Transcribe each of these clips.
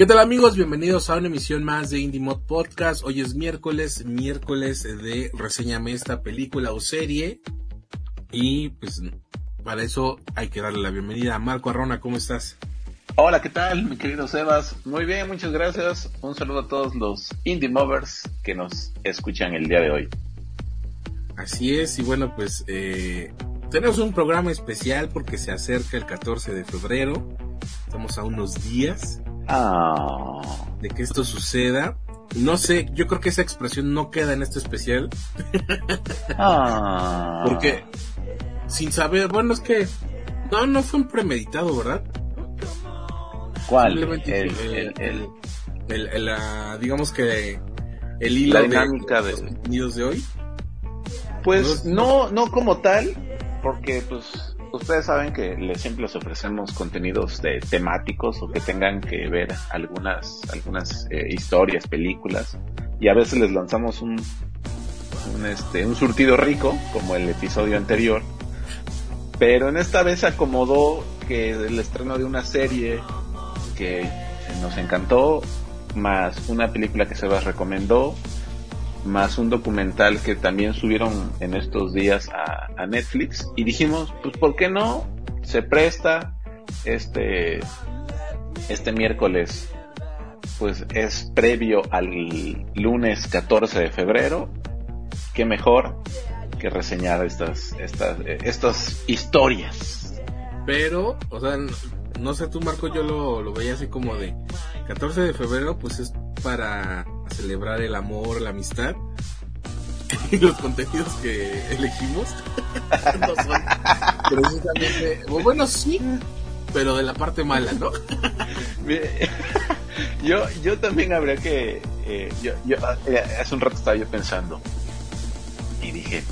¿Qué tal amigos? Bienvenidos a una emisión más de Indie Mod Podcast. Hoy es miércoles, miércoles de reseñame esta película o serie. Y pues para eso hay que darle la bienvenida a Marco Arrona. ¿Cómo estás? Hola, ¿qué tal, mi querido Sebas? Muy bien, muchas gracias. Un saludo a todos los Indie Movers que nos escuchan el día de hoy. Así es, y bueno, pues eh, tenemos un programa especial porque se acerca el 14 de febrero. Estamos a unos días Ah. de que esto suceda. No sé, yo creo que esa expresión no queda en este especial. Ah. Porque, sin saber, bueno, es que no, no fue un premeditado, ¿verdad? ¿Cuál? Simplemente El, el, el- el- el- la- digamos que el hilo La de- dinámica de, de- los contenidos de hoy. Pues no, no como tal, porque pues ustedes saben que les siempre les ofrecemos contenidos de temáticos o que tengan que ver algunas, algunas eh, historias, películas, y a veces les lanzamos un, un, este, un surtido rico, como el episodio anterior, pero en esta vez se acomodó que el estreno de una serie que nos encantó, más una película que se las recomendó, más un documental que también subieron en estos días a, Netflix y dijimos, pues ¿por qué no? Se presta este este miércoles pues es previo al lunes 14 de febrero. Qué mejor que reseñar estas estas estas historias. Pero, o sea, no sé tú, Marco, yo lo, lo veía así como de 14 de febrero, pues es para celebrar el amor, la amistad. Y los contenidos que elegimos no son precisamente, bueno, sí, pero de la parte mala, ¿no? yo, yo también habría que. eh, yo, yo, eh, hace un rato estaba yo pensando y dije,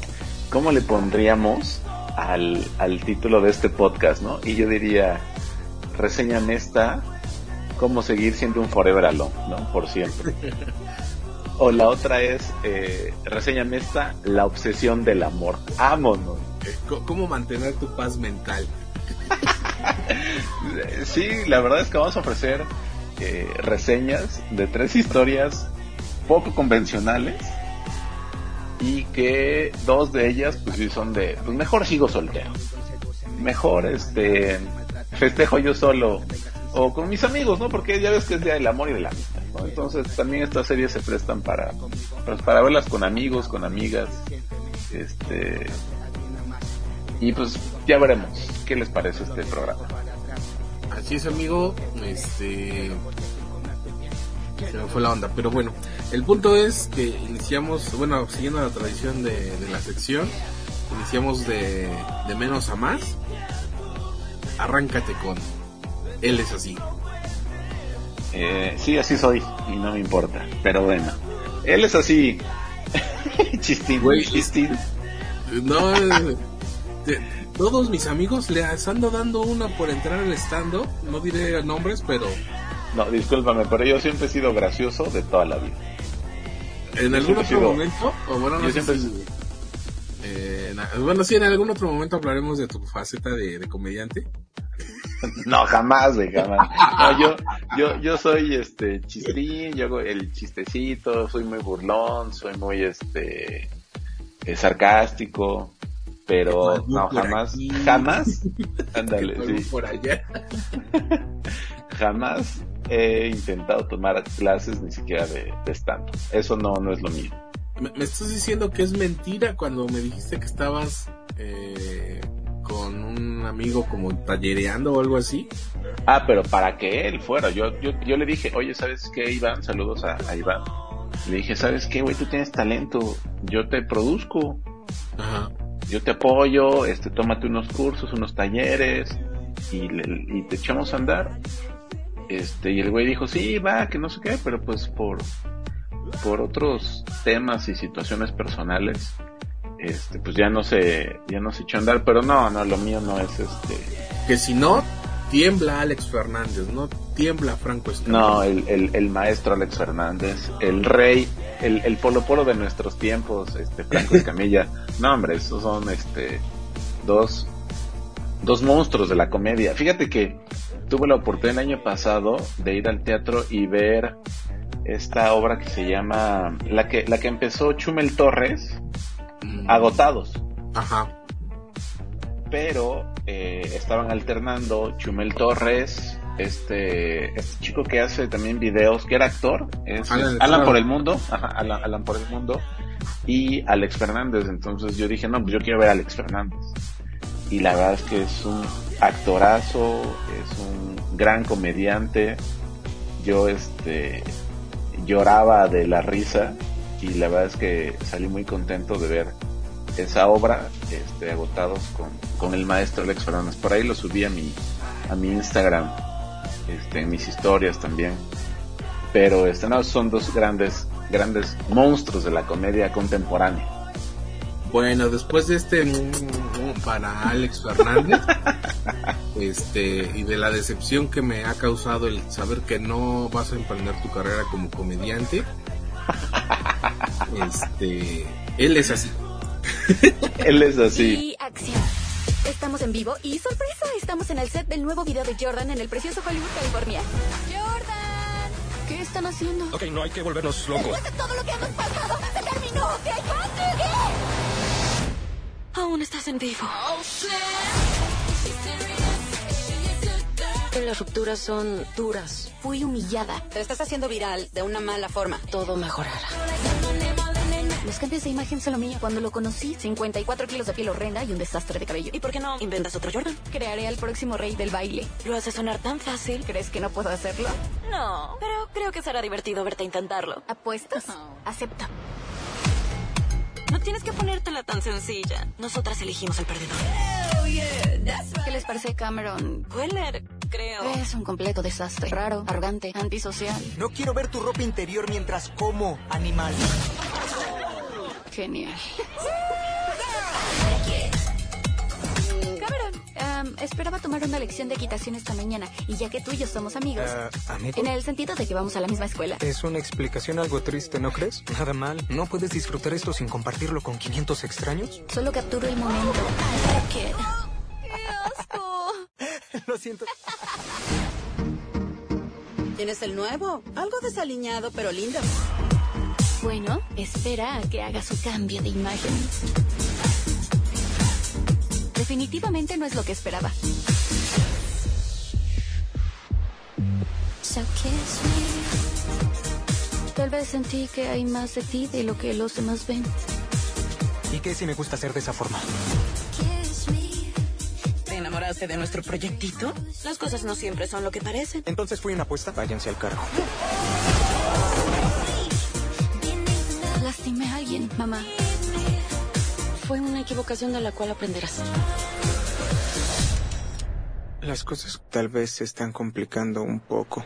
¿cómo le pondríamos al, al título de este podcast, no? Y yo diría, reseñame esta, cómo seguir siendo un forever alone, ¿no? Por siempre. O la otra es, eh, reseñame esta, la obsesión del amor. Vámonos. Eh, ¿Cómo mantener tu paz mental? Sí, la verdad es que vamos a ofrecer eh, reseñas de tres historias poco convencionales y que dos de ellas pues sí son de pues mejor sigo soltero mejor este festejo yo solo o con mis amigos no porque ya ves que es día del amor y de la amistad ¿no? entonces también estas series se prestan para pues, para verlas con amigos con amigas este y pues ya veremos qué les parece este programa Así es, amigo. Este. Se me fue la onda, pero bueno. El punto es que iniciamos, bueno, siguiendo la tradición de, de la sección, iniciamos de, de menos a más. Arráncate con. Él es así. Eh, sí, así soy y no me importa. Pero bueno, él es así. chistín, Güey, chistín. No, eh, te- todos mis amigos les ando dando una por entrar al stand No diré nombres, pero No, discúlpame, pero yo siempre he sido gracioso de toda la vida. en Yo algún otro sido- momento, o bueno, no yo sé siempre si- eh, bueno, sí, en algún otro momento hablaremos de tu faceta de, de comediante. No, jamás, güey, jamás. No, yo, yo, yo soy este chistín, yo hago el chistecito, soy muy burlón, soy muy este eh, sarcástico, pero no, jamás, aquí. jamás, ándale, sí, por allá. jamás he intentado tomar clases ni siquiera de, de stand. Eso no, no es lo mío. Me, me estás diciendo que es mentira cuando me dijiste que estabas eh, con un amigo como tallereando o algo así. Ah, pero para que él fuera, yo, yo, yo le dije, oye, ¿sabes qué, Iván? Saludos a, a Iván. Le dije, ¿sabes qué, güey? Tú tienes talento, yo te produzco, Ajá. yo te apoyo, este, tómate unos cursos, unos talleres y, le- y te echamos a andar. Este, y el güey dijo, sí, va, que no sé qué, pero pues por, por otros temas y situaciones personales, este, pues ya no se, ya no se echó a andar, pero no, no, lo mío no es este. Que si no, tiembla Alex Fernández, no tiembla Franco Escamilla. No, el, el, maestro Alex Fernández, el rey, el, el polo polo de nuestros tiempos, este, Franco Escamilla. no, hombre, esos son, este, dos, dos monstruos de la comedia. Fíjate que tuve la oportunidad el año pasado de ir al teatro y ver esta obra que se llama, la que, la que empezó Chumel Torres. Agotados. Ajá. Pero eh, estaban alternando Chumel Torres, este, este chico que hace también videos, que era actor, es Alan, por el Mundo, Alan, por el Mundo, y Alex Fernández. Entonces yo dije, no, pues yo quiero ver a Alex Fernández. Y la verdad es que es un actorazo, es un gran comediante. Yo, este, lloraba de la risa y la verdad es que salí muy contento de ver esa obra este, agotados con, con el maestro Alex Fernández. Por ahí lo subí a mi, a mi Instagram, este, en mis historias también. Pero este, no, son dos grandes, grandes monstruos de la comedia contemporánea. Bueno, después de este para Alex Fernández, este, y de la decepción que me ha causado el saber que no vas a emprender tu carrera como comediante, este, él es así. él es así. Y acción. Estamos en vivo y sorpresa, estamos en el set del nuevo video de Jordan en el precioso Hollywood, California. Jordan, ¿qué están haciendo? Ok, no hay que volvernos locos. Después de todo lo que hemos pasado, se terminó. ¿Qué hay Aún estás en vivo. Las rupturas son duras. Fui humillada. Te estás haciendo viral de una mala forma. Todo mejorará. Los cambios de imagen son lo mío. Cuando lo conocí, 54 kilos de piel horrenda y un desastre de cabello. ¿Y por qué no inventas otro Jordan? Crearé al próximo rey del baile. Lo hace sonar tan fácil. ¿Crees que no puedo hacerlo? No, pero creo que será divertido verte intentarlo. ¿Apuestas? Acepto. No tienes que ponértela tan sencilla. Nosotras elegimos el perdedor. ¿Qué les parece Cameron? Weller, creo. Es un completo desastre. Raro, arrogante, antisocial. No quiero ver tu ropa interior mientras como, animal. Genial. esperaba tomar una lección de equitación esta mañana y ya que tú y yo somos amigos. Uh, en el sentido de que vamos a la misma escuela. Es una explicación algo triste, ¿no crees? Nada mal. ¿No puedes disfrutar esto sin compartirlo con 500 extraños? Solo capturo el momento. ¿Qué? asco! Lo siento. ¿Tienes el nuevo? Algo desaliñado, pero lindo. Bueno, espera a que haga su cambio de imagen. Definitivamente no es lo que esperaba. Tal vez sentí que hay más de ti de lo que los demás ven. ¿Y qué si me gusta hacer de esa forma? ¿Te enamoraste de nuestro proyectito? Las cosas no siempre son lo que parecen. Entonces fui una apuesta. Váyanse al carro. Lastimé a alguien, mamá. Fue una equivocación de la cual aprenderás. Las cosas tal vez se están complicando un poco.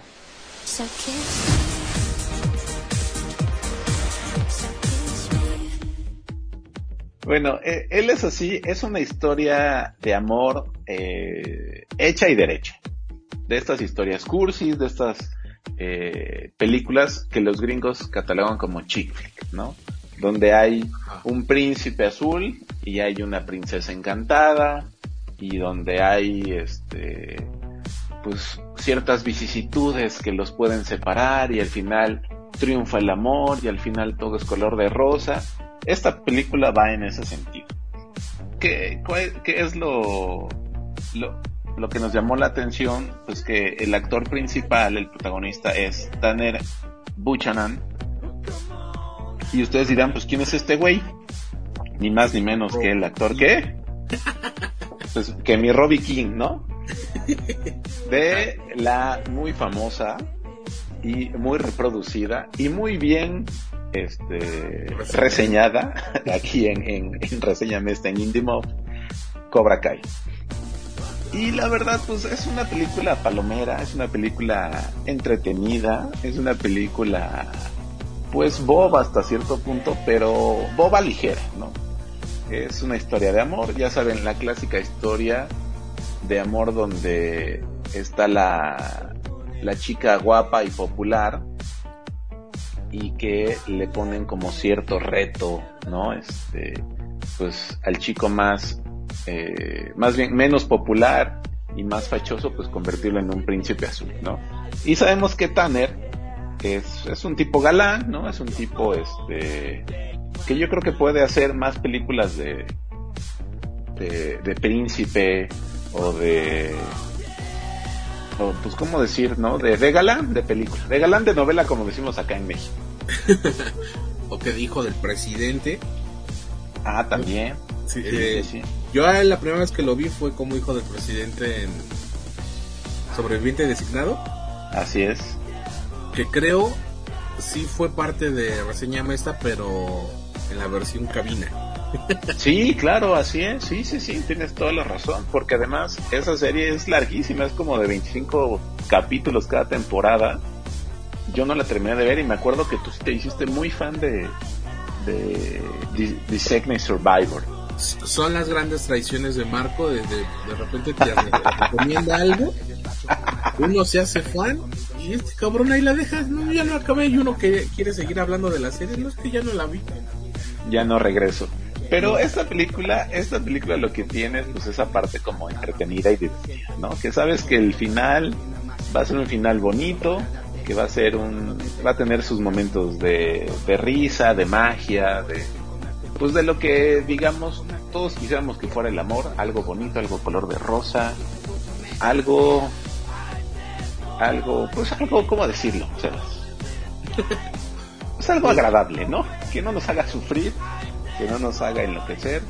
Bueno, eh, él es así, es una historia de amor eh, hecha y derecha. De estas historias cursis, de estas eh, películas que los gringos catalogan como chick flick, ¿no? donde hay un príncipe azul y hay una princesa encantada y donde hay este pues ciertas vicisitudes que los pueden separar y al final triunfa el amor y al final todo es color de rosa. Esta película va en ese sentido. ¿Qué, qué es lo, lo, lo, que nos llamó la atención? Pues que el actor principal, el protagonista, es Tanner Buchanan, y ustedes dirán, pues, ¿quién es este güey? Ni más ni menos que el actor que... Pues, que mi Robbie King, ¿no? De la muy famosa y muy reproducida y muy bien este, reseñada aquí en, en, en Reseñame en Indie Cobra Kai. Y la verdad, pues es una película palomera, es una película entretenida, es una película pues boba hasta cierto punto, pero boba ligera, ¿no? es una historia de amor, ya saben, la clásica historia de amor donde está la, la chica guapa y popular y que le ponen como cierto reto, ¿no? Este, pues al chico más, eh, más bien menos popular y más fachoso, pues convertirlo en un príncipe azul, ¿no? Y sabemos que Tanner es, es un tipo galán, ¿no? Es un tipo, este, que yo creo que puede hacer más películas de, de, de príncipe o de o pues cómo decir, ¿no? De, de galán de película, de galán de novela como decimos acá en México. o que dijo del presidente. Ah, también. Sí, eh, sí, Yo la primera vez que lo vi fue como hijo del presidente en Sobreviviente Designado. Así es. Que creo sí fue parte de Reseña Mesta, pero en la versión cabina. Sí, claro, así es. Sí, sí, sí, tienes toda la razón. Porque además esa serie es larguísima, es como de 25 capítulos cada temporada. Yo no la terminé de ver y me acuerdo que tú te hiciste muy fan de, de, de, Survivor. Son las grandes traiciones de Marco, de, de, repente te recomienda algo, uno se hace fan y este cabrón ahí la deja, no, ya no acabé y uno que quiere seguir hablando de la serie, no es que ya no la vi. Ya no regreso. Pero esta película, esta película lo que tiene es pues esa parte como entretenida y divertida, ¿no? Que sabes que el final va a ser un final bonito, que va a ser un, va a tener sus momentos de risa, de magia, de, pues de lo que digamos todos quisiéramos que fuera el amor, algo bonito, algo color de rosa, algo, algo, pues algo, ¿cómo decirlo? O sea, pues algo agradable, ¿no? Que no nos haga sufrir que no nos haga enloquecer,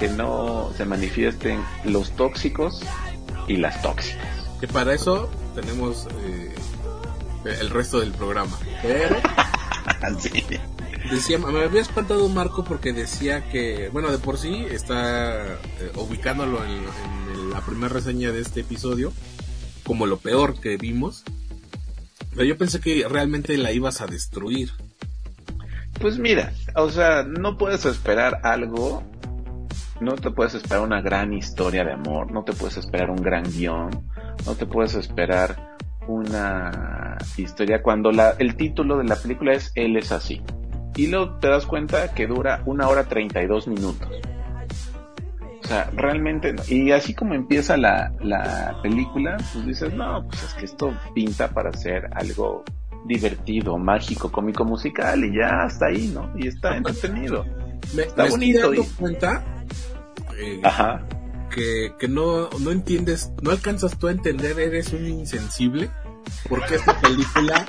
que no se manifiesten los tóxicos y las tóxicas. Que para eso tenemos eh, el resto del programa. Pero decía, me había espantado Marco porque decía que, bueno, de por sí está eh, ubicándolo en, en la primera reseña de este episodio como lo peor que vimos. Pero yo pensé que realmente la ibas a destruir. Pues mira, o sea, no puedes esperar algo, no te puedes esperar una gran historia de amor, no te puedes esperar un gran guion, no te puedes esperar una historia cuando la, el título de la película es Él es así. Y luego te das cuenta que dura una hora 32 minutos. O sea, realmente, y así como empieza la, la película, pues dices, no, pues es que esto pinta para ser algo divertido, mágico, cómico, musical y ya hasta ahí, ¿no? Y está entretenido. Me, está bonito. Estoy dando cuenta eh, Ajá. Que, que no, no entiendes, no alcanzas tú a entender, eres un insensible, porque esta película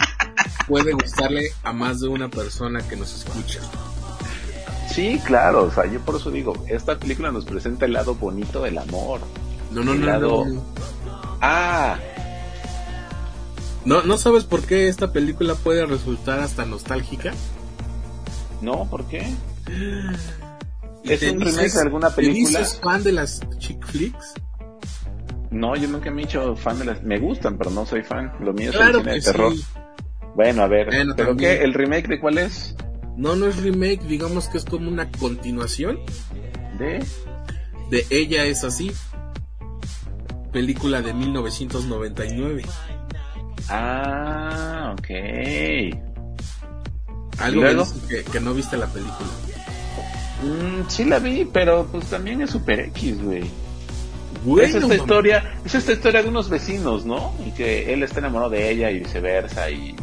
puede gustarle a más de una persona que nos escucha. Sí, claro, o sea, yo por eso digo, esta película nos presenta el lado bonito del amor. No, no, no, no. Ah, ¿No, ¿No sabes por qué esta película puede resultar hasta nostálgica? No, ¿por qué? ¿Es un remake de alguna película? ¿Eres fan de las chick flicks? No, yo nunca me he hecho fan de las... Me gustan, pero no soy fan. Lo mío es el cine de terror. Bueno, a ver, ¿pero qué? ¿El remake de cuál es? No, no es remake, digamos que es como una continuación. ¿De? De Ella es así. Película de 1999. Ah, ok. Algo que, que, no viste la película. Mm, sí la vi, pero pues también es Super X, güey. es esta historia, es esta historia de unos vecinos, ¿no? Y que él está enamorado de ella y viceversa y,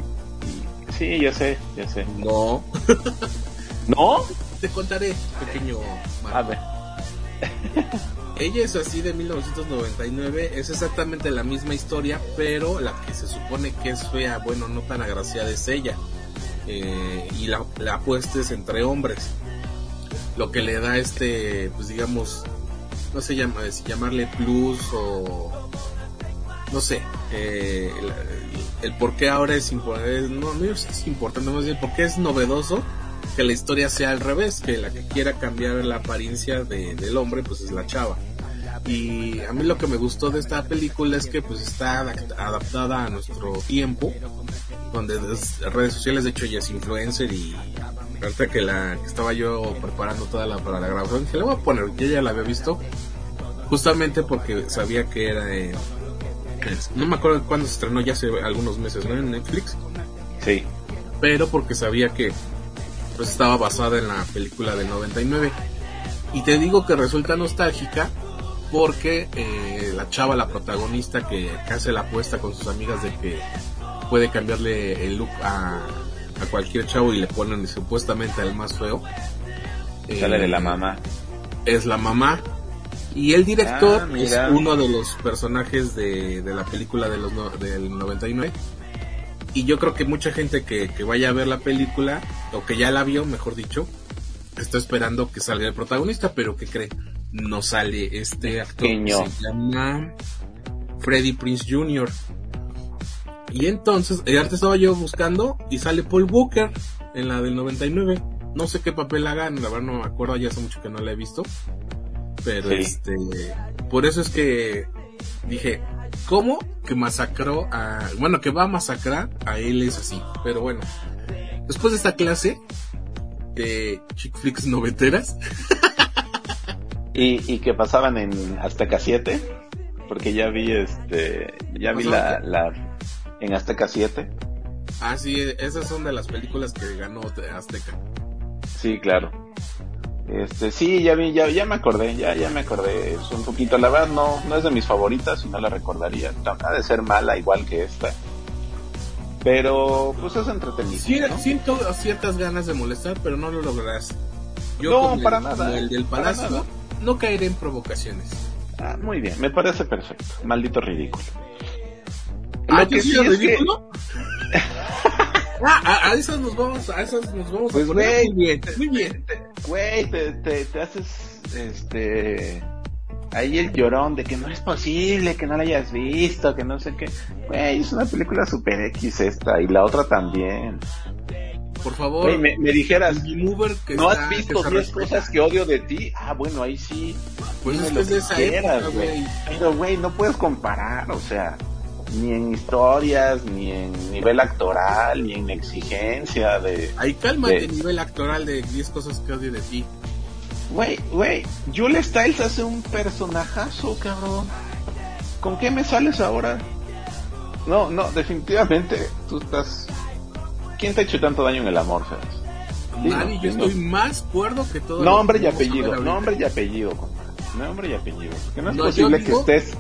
sí, ya sé, ya sé. No. ¿No? Te contaré, pequeño. A ver. Ella es así de 1999, es exactamente la misma historia, pero la que se supone que es fea, bueno, no tan agraciada es ella. Eh, y la, la apuesta es entre hombres. Lo que le da este, pues digamos, no sé llama, si llamarle plus o no sé, eh, el, por qué ahora es importante, no, no es importante, más bien porque es novedoso que la historia sea al revés, que la que quiera cambiar la apariencia de, del hombre pues es la chava. Y a mí lo que me gustó de esta película es que pues está adaptada a nuestro tiempo, donde redes sociales de hecho ella es influencer y ahorita que la que estaba yo preparando toda la para la grabación, dije, la voy a poner, yo ya la había visto, justamente porque sabía que era de, no me acuerdo cuándo se estrenó, ya hace algunos meses, ¿no? En Netflix. Sí. Pero porque sabía que pues estaba basada en la película del 99. Y te digo que resulta nostálgica porque eh, la chava, la protagonista que, hace la apuesta con sus amigas de que puede cambiarle el look a, a cualquier chavo y le ponen supuestamente al más feo. Sale de la eh, mamá. Es la mamá. Y el director ah, es uno de los personajes de, de la película de los del 99. Y yo creo que mucha gente que, que vaya a ver la película, o que ya la vio, mejor dicho, está esperando que salga el protagonista, pero que cree? No sale este actor se llama Freddie Prince Jr. Y entonces, eh, antes estaba yo buscando y sale Paul Walker en la del 99. No sé qué papel hagan, la verdad no me acuerdo, ya hace mucho que no la he visto. Pero este, por eso es que dije, ¿cómo que masacró a, bueno, que va a masacrar a él es así? Pero bueno, después de esta clase, de chick flicks noventeras. ¿Y, y que pasaban en Azteca 7? Porque ya vi este, ya vi la, la, en Azteca 7. Ah, sí, esas son de las películas que ganó Azteca. Sí, claro. Este, sí, ya vi, ya, ya me acordé, ya, ya me acordé. Es un poquito, la verdad no, no es de mis favoritas y no la recordaría. Ha de ser mala igual que esta. Pero pues es entretenido. Sí, Siento ciertas ganas de molestar, pero no lo lograrás. Yo no, para nada. el del palacio no caeré en provocaciones. Ah, muy bien, me parece perfecto. Maldito ridículo. ¿Ah, que sí es ridículo? ah, a, esas nos vamos, a esas nos vamos pues, a poner muy bien, muy bien. Güey, te, te, te haces este ahí el llorón de que no es posible que no la hayas visto, que no sé qué. Güey, es una película super X esta y la otra también. Por favor, me, dijeras, ¿no has visto 10 cosas que odio de ti? Ah, bueno, ahí sí. Pues es de esa quieras, güey. Pero, güey, no puedes comparar, o sea, ni en historias, ni en nivel actoral, ni en exigencia de... Ay, cálmate, nivel actoral de 10 cosas que odio de ti. Güey, güey, Julia Styles hace un personajazo, cabrón. ¿Con qué me sales ahora? No, no, definitivamente tú estás... ¿Quién te ha hecho tanto daño en el amor, Fede? Nadie, yo estoy más cuerdo que todo. Nombre y apellido, nombre y apellido, compadre. Nombre y apellido. Porque no es posible que estés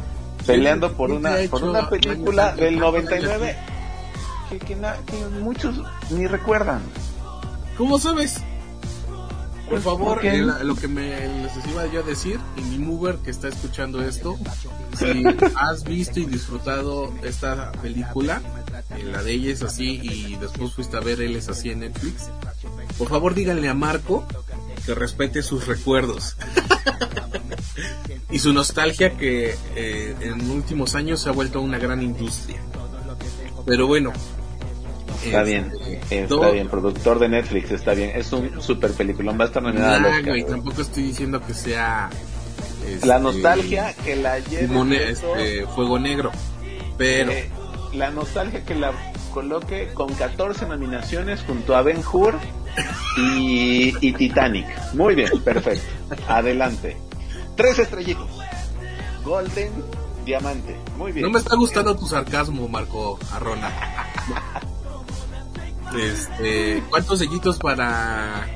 peleando por una, por una película del 99 que, que, que muchos ni recuerdan. ¿Cómo sabes? Por favor, lo que me les iba yo a decir, y mi mover que está escuchando esto, si has visto y disfrutado esta película, eh, la de ella es así y después fuiste a ver él es así en Netflix, por favor díganle a Marco que respete sus recuerdos y su nostalgia que eh, en últimos años se ha vuelto una gran industria. Pero bueno, Está bien, está bien, productor de Netflix, está bien. Es un super peliculón, va a estar nominado nah, y tampoco estoy diciendo que sea... Este, la nostalgia que la lleve... Este, Fuego Negro, pero... Eh, la nostalgia que la coloque con 14 nominaciones junto a Ben Hur y, y Titanic. Muy bien, perfecto. Adelante. Tres estrellitos. Golden Diamante. Muy bien. No me está gustando tu sarcasmo, Marco Arrona. Este, ¿cuántos sellitos para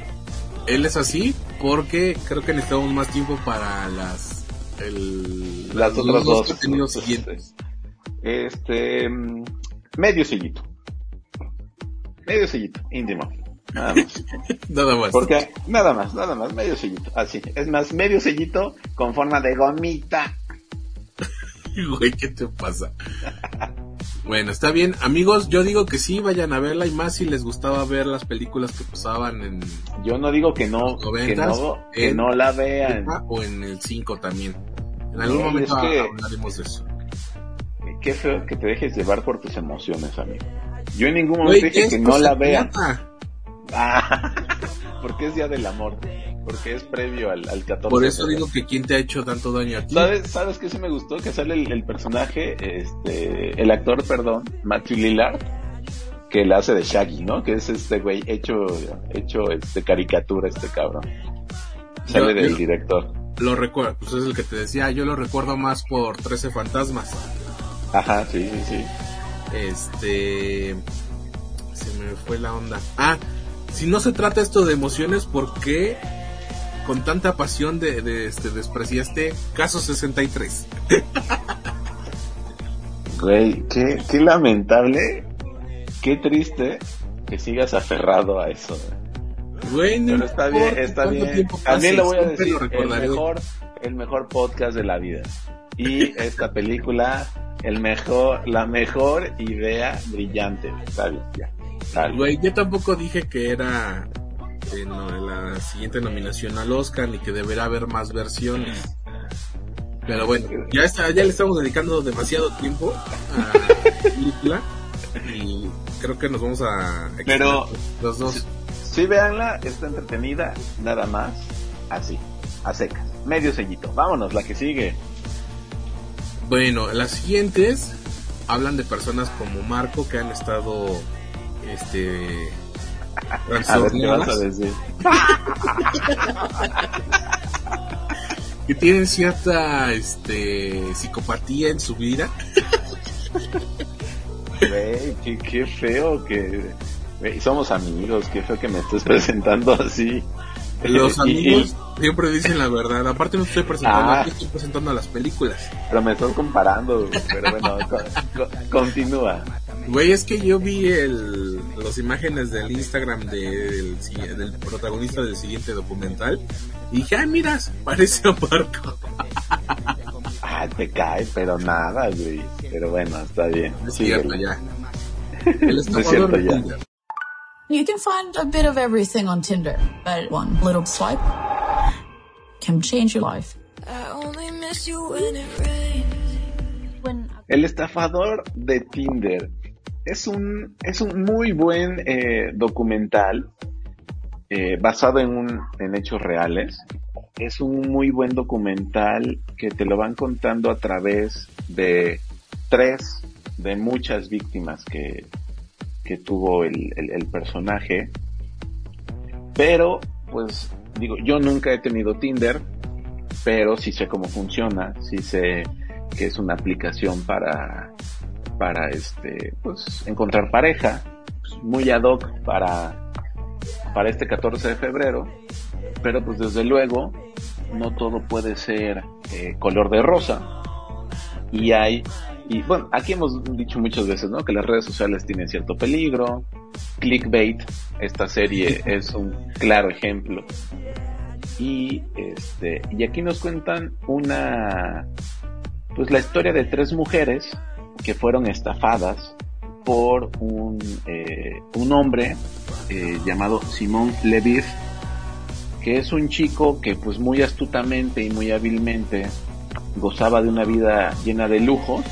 él es así? Porque creo que necesitamos más tiempo para las el, las otras dos, dos siguientes. Este, mm, medio sellito. Medio sellito, íntimo. Nada más. nada más. Porque, nada más, nada más, medio sellito. Así. Es más, medio sellito con forma de gomita. Güey, ¿qué te pasa? Bueno, está bien. Amigos, yo digo que sí, vayan a verla y más si les gustaba ver las películas que pasaban en... Yo no digo que no, que no, que no la vean. O en el 5 también. En algún momento hablaremos de eso. Qué feo que te dejes llevar por tus emociones, amigo. Yo en ningún momento dije que no la vean. Ah, porque es día del amor porque es previo al, al 14. Por eso digo que quién te ha hecho tanto daño a ti. ¿Sabes, ¿sabes qué sí me gustó? Que sale el, personaje, este, el actor, perdón, Matthew Lillard, que le hace de Shaggy, ¿no? Que es este güey hecho, hecho este caricatura, este cabrón. Sale del director. Lo recuerdo, pues es el que te decía, yo lo recuerdo más por 13 fantasmas. Ajá, sí, sí, sí. Este. Se me fue la onda. Ah, si no se trata esto de emociones, ¿por qué con tanta pasión de, de este, despreciaste Caso 63? Güey, qué, qué lamentable, qué triste que sigas aferrado a eso. Güey, no Pero está bien, está bien. También lo voy a decir, el mejor, el mejor podcast de la vida. Y esta película, el mejor, la mejor idea brillante. Está bien, ya. Güey, yo tampoco dije que era eh, no, la siguiente nominación al Oscar ni que deberá haber más versiones. Pero bueno, ya está, ya le estamos dedicando demasiado tiempo a la película y creo que nos vamos a Pero- los dos. Sí, véanla, está entretenida, nada más, así, a secas, medio sellito. Vámonos, la que sigue. Bueno, las siguientes hablan de personas como Marco que han estado este A ver qué vas a decir. que tienen cierta este psicopatía en su vida. Güey, qué, qué feo que... somos amigos, qué feo que me estés presentando así. Los y- amigos siempre dicen la verdad. Aparte no estoy presentando, Ah. aquí estoy presentando a las películas. pero me estás comparando, pero bueno, co- co- continúa. Güey, es que yo vi el, las imágenes del Instagram del, del protagonista del siguiente documental y dije, ay, miras, parece a Marco. Ah, te cae, pero nada, güey. Pero bueno, está bien. Es cierto, ya. El No es cierto, ya. You can find a bit of everything on Tinder, but one little swipe can change your life. El estafador de Tinder es un, es un muy buen eh, documental eh, basado en, un, en hechos reales. Es un muy buen documental que te lo van contando a través de tres de muchas víctimas que, que tuvo el, el- el personaje. Pero, pues, digo, yo nunca he tenido Tinder, pero sí sé cómo funciona, sí sé que es una aplicación para, para este, pues, encontrar pareja, pues, muy ad hoc para, para este 14 de febrero, pero pues desde luego no todo puede ser eh, color de rosa. Y hay y bueno aquí hemos dicho muchas veces no que las redes sociales tienen cierto peligro. Clickbait esta serie es un claro ejemplo. Y este y aquí nos cuentan una pues la historia de tres mujeres que fueron estafadas por un eh, un hombre eh, llamado Simón Levir que es un chico que pues muy astutamente y muy hábilmente gozaba de una vida llena de lujos,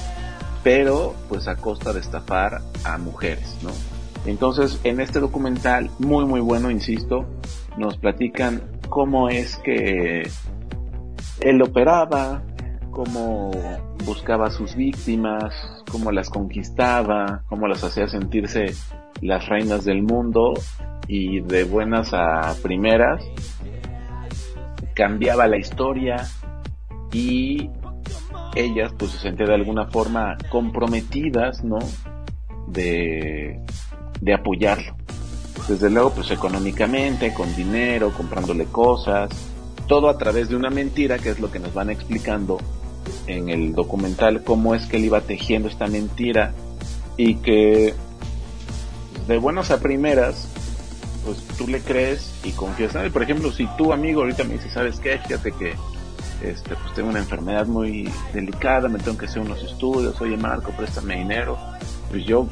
pero pues a costa de estafar a mujeres, ¿no? Entonces, en este documental, muy muy bueno, insisto, nos platican cómo es que él operaba, cómo buscaba a sus víctimas, cómo las conquistaba, cómo las hacía sentirse las reinas del mundo y de buenas a primeras cambiaba la historia y ellas pues se sentían de alguna forma comprometidas, ¿no? De, de apoyarlo. Desde luego pues económicamente, con dinero, comprándole cosas, todo a través de una mentira que es lo que nos van explicando en el documental, cómo es que él iba tejiendo esta mentira y que de buenas a primeras pues tú le crees y confías en él. Por ejemplo, si tu amigo ahorita me dice, ¿sabes qué? Fíjate que este, pues tengo una enfermedad muy delicada, me tengo que hacer unos estudios, oye Marco, préstame dinero, pues yo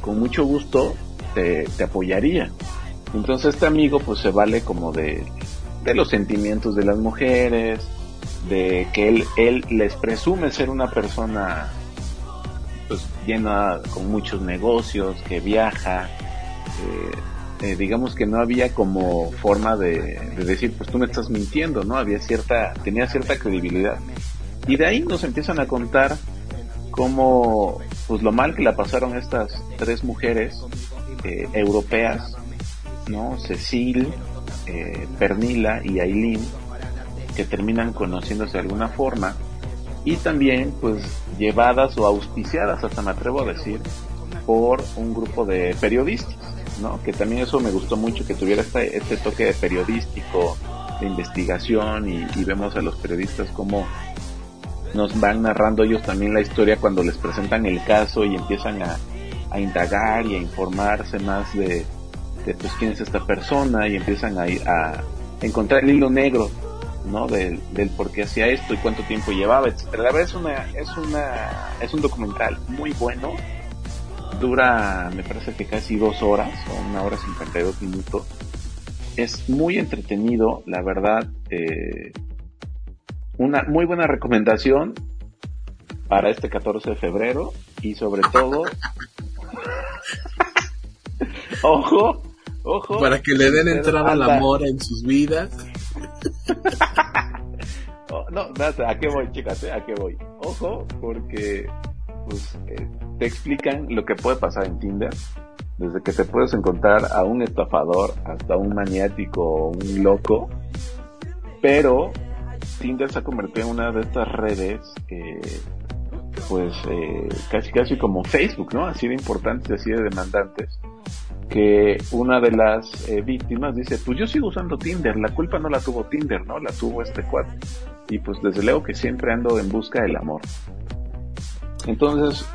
con mucho gusto te, te apoyaría. Entonces este amigo pues se vale como de, de los sentimientos de las mujeres, de que él, él les presume ser una persona pues llena con muchos negocios, que viaja, eh, eh, digamos que no había como forma de, de decir, pues tú me estás mintiendo, ¿no? Había cierta, tenía cierta credibilidad. Y de ahí nos empiezan a contar cómo, pues lo mal que la pasaron estas tres mujeres eh, europeas, ¿no? Cecil, eh, Pernila y Aileen, que terminan conociéndose de alguna forma, y también pues llevadas o auspiciadas, hasta me atrevo a decir, por un grupo de periodistas, ¿no? Que también eso me gustó mucho, que tuviera este, este toque periodístico, de investigación, y, vemos a los periodistas como nos van narrando ellos también la historia cuando les presentan el caso y empiezan a, a indagar y a informarse más de, de pues quién es esta persona y empiezan a, a encontrar el hilo negro ¿no? Del, del por qué hacía esto y cuánto tiempo llevaba, etcétera. La verdad es una, es una, es un documental muy bueno. Dura, me parece que casi dos horas, o una hora cincuenta y dos minutos. Es muy entretenido, la verdad. Eh, una muy buena recomendación para este 14 de febrero y sobre todo ojo ojo para que le den entrada al amor en sus vidas oh, no, ¿a qué voy, chicas? ¿A qué voy? Ojo, porque pues, eh, te explican lo que puede pasar en Tinder. Desde que te puedes encontrar a un estafador hasta un maniático o un loco. Pero Tinder se ha convertido en una de estas redes, eh, pues eh, casi casi como Facebook, ¿no? Así de importantes, así de demandantes que una de las eh, víctimas dice, pues yo sigo usando Tinder, la culpa no la tuvo Tinder, ¿no? La tuvo este cuate. Y pues desde luego que siempre ando en busca del amor. Entonces,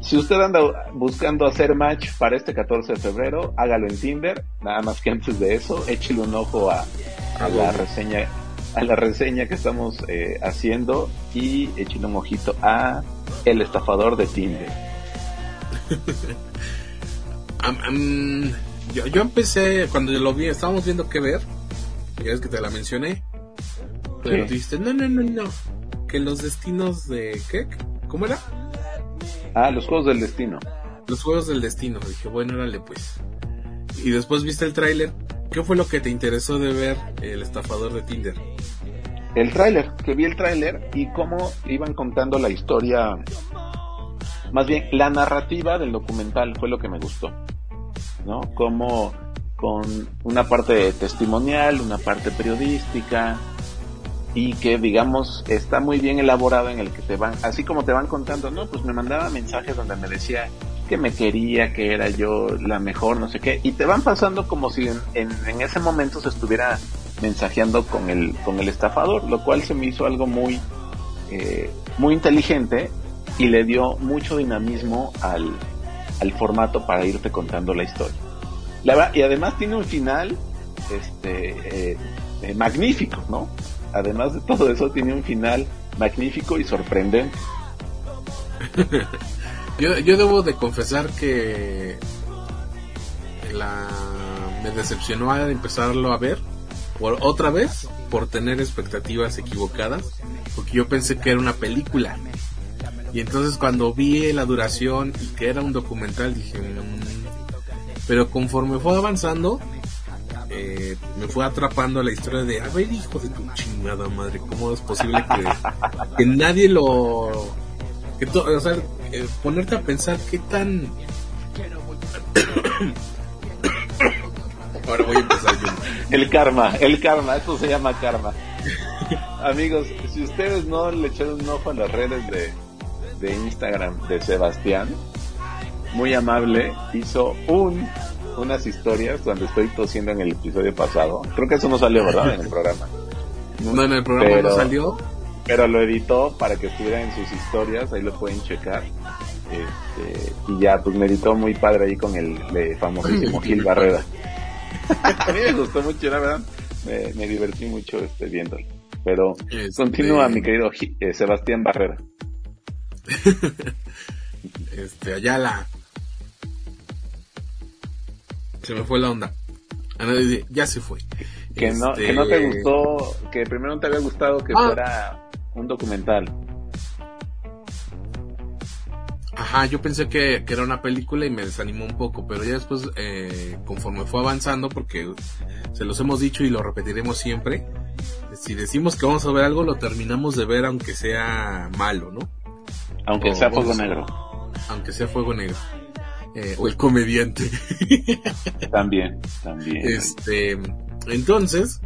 si usted anda buscando hacer match para este 14 de febrero, hágalo en Tinder. Nada más que antes de eso, échele un ojo a, a la reseña a la reseña que estamos eh, haciendo y échale un ojito a El estafador de Tinder. yo, yo empecé, cuando lo vi, estábamos viendo qué ver, ya es que te la mencioné, pero dijiste, no, no, no, no, que los destinos de, ¿qué? ¿Cómo era? Ah, los juegos del destino. Los juegos del destino, dije, bueno, órale pues. Y después viste el tráiler, ¿qué fue lo que te interesó de ver el estafador de Tinder? El tráiler, que vi el tráiler y cómo iban contando la historia más bien la narrativa del documental fue lo que me gustó, ¿no? Como con una parte testimonial, una parte periodística y que digamos está muy bien elaborado en el que te van, así como te van contando, no, pues me mandaba mensajes donde me decía que me quería, que era yo la mejor, no sé qué, y te van pasando como si en, ese momento se estuviera mensajeando con el, con el estafador, lo cual se me hizo algo muy, eh, muy inteligente y le dio mucho dinamismo al, al formato para irte contando la historia. Y además tiene un final este, eh, eh, magnífico, ¿no? Además de todo eso, tiene un final magnífico y sorprendente. yo, yo debo de confesar que la, me decepcionó al empezarlo a ver por otra vez por tener expectativas equivocadas porque yo pensé que era una película y entonces cuando vi la duración y que era un documental dije, mm". pero conforme fue avanzando, eh, me fue atrapando la historia de, a ver hijo de tu chingada madre, ¿cómo es posible que, nadie lo... Que o sea, eh, ponerte a pensar qué tan... Ahora voy a empezar yo. El karma, el karma, esto se llama karma. Amigos, si ustedes no le echaron un ojo a las redes de, de Instagram de Sebastián, muy amable, hizo un unas historias cuando estoy tosiendo en el episodio pasado. Creo que eso no salió, ¿verdad? En el programa. No, en el programa no salió. Pero lo editó para que estuviera en sus historias, ahí lo pueden checar. Este, y ya, pues me editó muy padre ahí con el famosísimo Gil Barrera. A mí me gustó mucho, la verdad. Me, divertí mucho este, viéndolo. Pero este, continúa, mi querido eh, Sebastián Barrera. este, Ayala. Se me fue la onda. Ah, ya se fue. Que, no, que no te este, gustó, que primero no te había gustado que ah. fuera un documental. Ajá, yo pensé que, era una película y me desanimó un poco, pero ya después, eh, conforme fue avanzando, porque se los hemos dicho y lo repetiremos siempre, si decimos que vamos a ver algo, lo terminamos de ver aunque sea malo, ¿no? Aunque sea fuego negro. Aunque sea fuego negro. Eh, o el comediante. también, también. Este, entonces,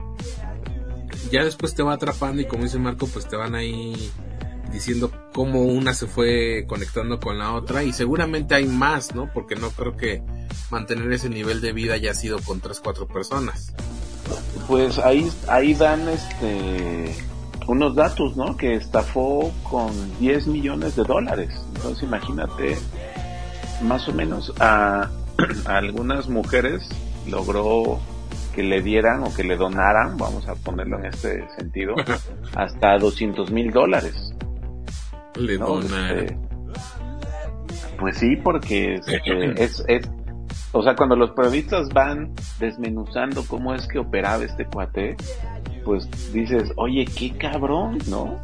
ya después te va atrapando y como dice Marco, pues te van ahí diciendo cómo una se fue conectando con la otra y seguramente hay más, ¿no? Porque no creo que mantener ese nivel de vida haya sido con tres, cuatro personas. Pues ahí, ahí dan este unos datos, ¿no? Que estafó con 10 millones de dólares. Entonces imagínate, más o menos a, a algunas mujeres logró que le dieran o que le donaran, vamos a ponerlo en este sentido, hasta 200 mil dólares. Le este, pues sí, porque este, es, es, o sea, cuando los periodistas van desmenuzando cómo es que operaba este cuate, pues dices, oye, qué cabrón, ¿no?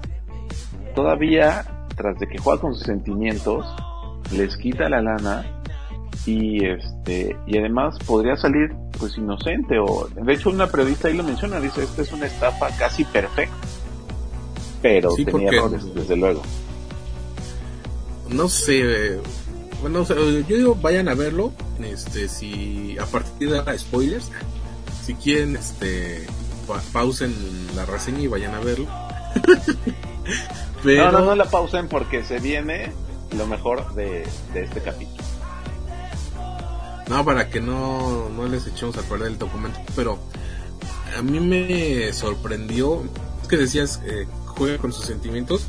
Todavía, tras de que juega con sus sentimientos, les quita la lana y este y además podría salir pues inocente o de hecho una periodista ahí lo menciona dice esta es una estafa casi perfecta pero tenía errores desde luego no sé bueno yo digo vayan a verlo este si a partir de ahora spoilers si quieren este pausen la reseña y vayan a verlo no no no la pausen porque se viene lo mejor de, de este capítulo no, para que no, no les echemos a perder el documento, pero a mí me sorprendió, es que decías, eh, juega con sus sentimientos.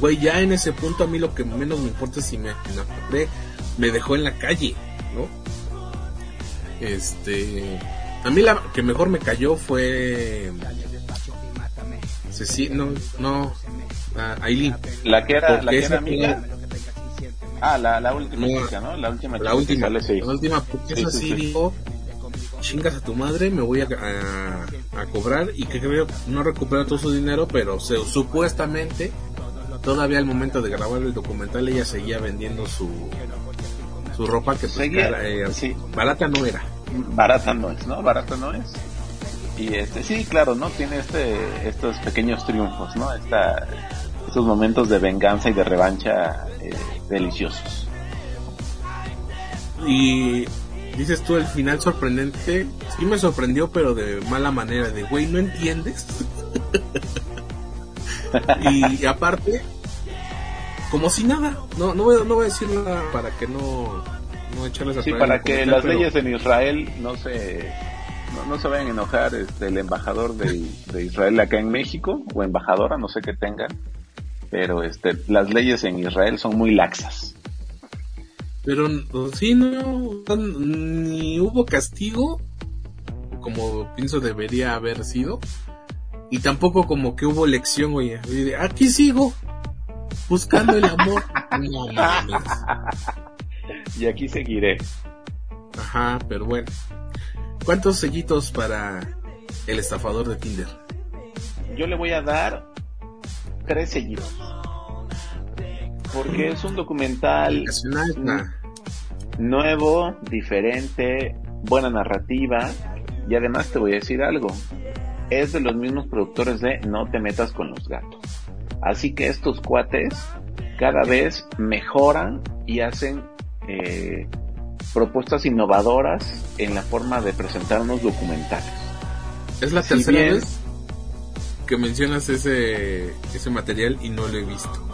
Güey, ya en ese punto a mí lo que menos me importa es si me enamoré, me dejó en la calle, ¿no? Este, a mí la que mejor me cayó fue sí, no, no, Aileen. La que era, la que era amiga. Ah, la, la última ¿no? La última La última, la última, porque es así, dijo, chingas a tu madre, me voy a, a, cobrar y que creo no recupera todo su dinero, pero se, supuestamente todavía al momento de grabar el documental ella seguía vendiendo su su ropa que pues, eh, barata no era. Barata no es, ¿no? Barata no es. Y este sí, claro, ¿no? Tiene este estos pequeños triunfos, ¿no? Esta, estos momentos de venganza y de revancha eh, deliciosos. Y dices tú el final sorprendente, sí me sorprendió, pero de mala manera, de güey, ¿no entiendes? y, aparte, como si nada, no, no, voy, no voy a decir nada para que no, no echarles a Sí, para que las leyes en Israel no se no, se vayan a enojar este, el embajador de, de, Israel acá en México o embajadora, no sé qué tengan, pero este, las leyes en Israel son muy laxas. Pero sí, no, ni hubo castigo, como pienso debería haber sido, y tampoco como que hubo lección, oye, aquí sigo, buscando el amor. y aquí seguiré. Ajá, pero bueno. ¿Cuántos sellitos para el estafador de Tinder? Yo le voy a dar tres sellitos. Porque es un documental nuevo, diferente, buena narrativa y además te voy a decir algo. Es de los mismos productores de No te metas con los gatos. Así que estos cuates cada vez mejoran y hacen eh, propuestas innovadoras en la forma de presentar unos documentales. Es la tercera vez que mencionas ese, ese material y no lo he visto.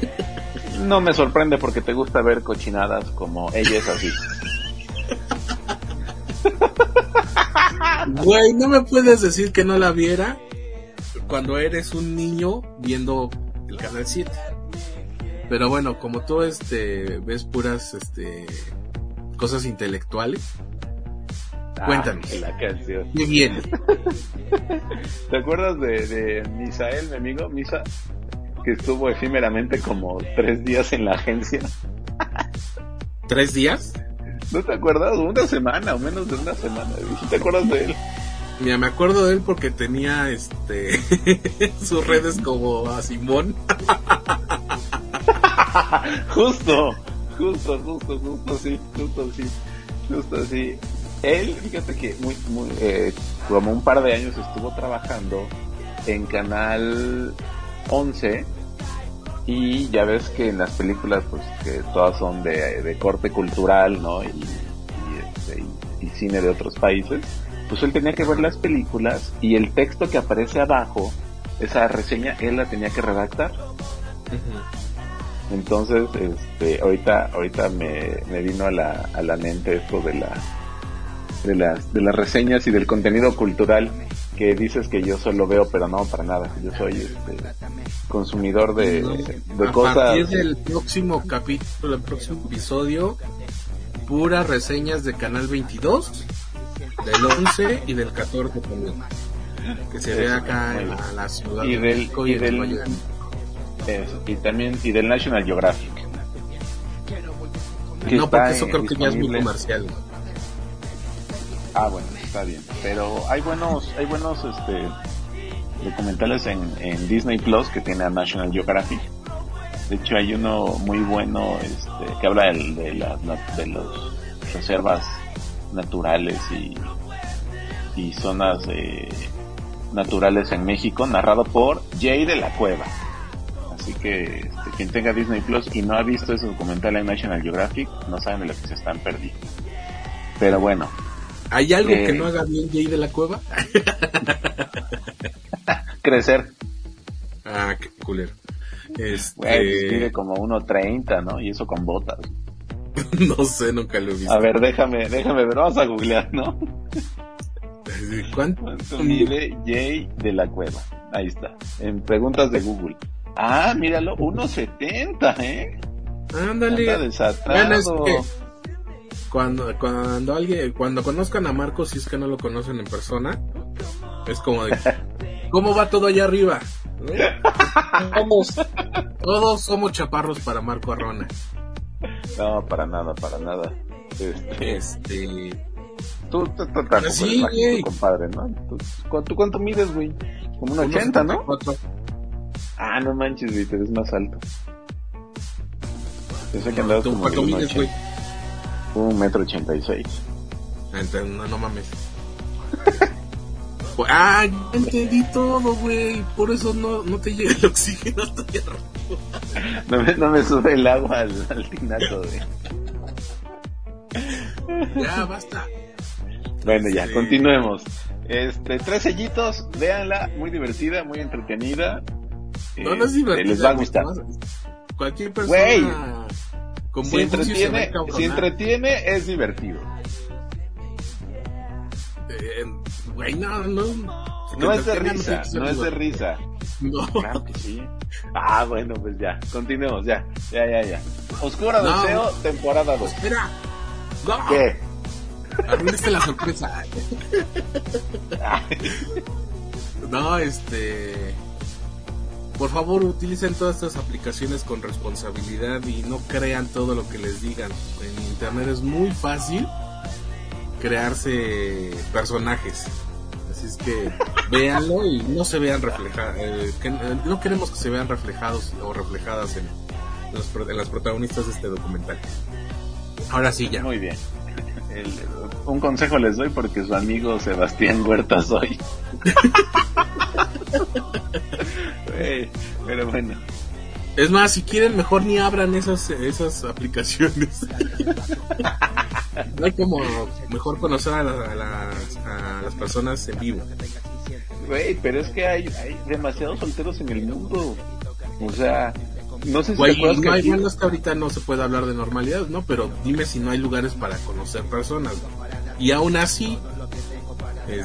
No me sorprende porque te gusta ver cochinadas como ella es así. Güey, no me puedes decir que no la viera cuando eres un niño viendo el canal 7. Pero bueno, como tú este ves puras este cosas intelectuales, Ah, Cuéntanos. La canción. ¿Qué viene? ¿Te acuerdas de, de Misael, mi amigo? Misa, que estuvo efímeramente como tres días en la agencia. ¿Tres días? ¿No te acuerdas? Una semana o menos de una semana. ¿Te acuerdas de él? Mira, me acuerdo de él porque tenía este sus redes como a Simón. justo, justo, justo, justo sí, justo sí, justo así él, fíjate que muy, muy, eh, como un par de años estuvo trabajando en Canal 11 Y ya ves que en las películas, pues que todas son de, de corte cultural, ¿no? Y, este, y, cine de otros países. Pues él tenía que ver las películas y el texto que aparece abajo, esa reseña, él la tenía que redactar. Entonces, este, ahorita, ahorita me, me vino a la, a la mente esto de la, de las, de las reseñas y del contenido cultural que dices que yo solo veo, pero no, para nada. Yo soy este, consumidor de, de a cosas. partir del próximo capítulo, el próximo episodio, puras reseñas de Canal 22, del 11 y del 14 también. Que se ve acá en la, la ciudad y de del, México y el del. Eso, y también, y del National Geographic. No, porque eso creo que ya es muy comercial. Ah, bueno, está bien. Pero hay buenos, hay buenos, este, documentales en, en Disney Plus que tiene a National Geographic. De hecho, hay uno muy bueno, este, que habla del- de, las de las reservas naturales y, y zonas eh, naturales en México, narrado por Jay de la Cueva. Así que este, quien tenga Disney Plus y no ha visto ese documental en National Geographic, no saben de lo que se están perdiendo. Pero bueno, ¿Hay algo Eh. que no haga bien Jay de la Cueva? crecer. Ah, qué culero. Este, pues mide como 1.30, ¿no? Y eso con botas. no sé, nunca lo he visto. A ver, déjame, déjame ver, vamos a googlear, ¿no? ¿Cuánto ¿Cuánto mide Jay de la Cueva? Ahí está, en preguntas de Google. Ah, míralo, 1.70, ¿eh? Ándale. Anda desatado. Bueno, es que cuando, cuando alguien, cuando conozcan a Marcos, si es que no lo conocen en persona, es como de, ¿cómo va todo allá arriba? Somos, todos somos chaparros para Marco Arrona. No, para nada, para nada. Este, Este, tú, tú, tú Sí, güey. compadre, ¿no? ¿Tú, cuánto, cuánto mides, güey? Como un 80, ¿no? 1.74. Ah, no manches, güey, te ves más alto. Pensé que No, andabas ¿tú como de un mides, güey? 80. Un metro ochenta y seis. Entonces, no, no mames. Ah, ya entendí todo, güey. Por eso no, no te llega el oxígeno hasta allá arriba. No me, no me sube el agua al, al tinaco, güey. Ya, basta. Bueno, ya, Sí. continuemos. Este, tres sellitos, véanla, muy divertida, muy entretenida. No, no es divertido. Les va a gustar. Cualquier persona Güey. con Si entretiene, si entretiene, es divertido. Eh, Güey, no, no. No es de risa, no es de risa. No. Claro que sí. Ah, bueno, pues ya, continuemos, ya, ya, ya, ya. Oscura No. Deseo, temporada 2. Espera. No. ¿Qué? Arruinaste la sorpresa. No, este. Por favor, utilicen todas estas aplicaciones con responsabilidad y no crean todo lo que les digan. En internet es muy fácil crearse personajes. Así es que véanlo y no se vean reflejados. no queremos que se vean reflejados o reflejadas en, los pro- en las protagonistas de este documental. Ahora sí, ya. Muy bien. El- un consejo les doy porque su amigo Sebastián Huerta soy. Güey, Pero bueno, Es más, si quieren, mejor ni abran esas, esas aplicaciones. no hay como mejor conocer a, la- a las, a las personas en vivo. güey, pero es que hay, hay demasiados solteros en el mundo. O sea, no sé si Güey, te acuerdas que no hay, aquí- bueno, que ahorita no se puede hablar de normalidad, ¿no? Pero dime si no hay lugares para conocer personas. ¿no? Y aún así...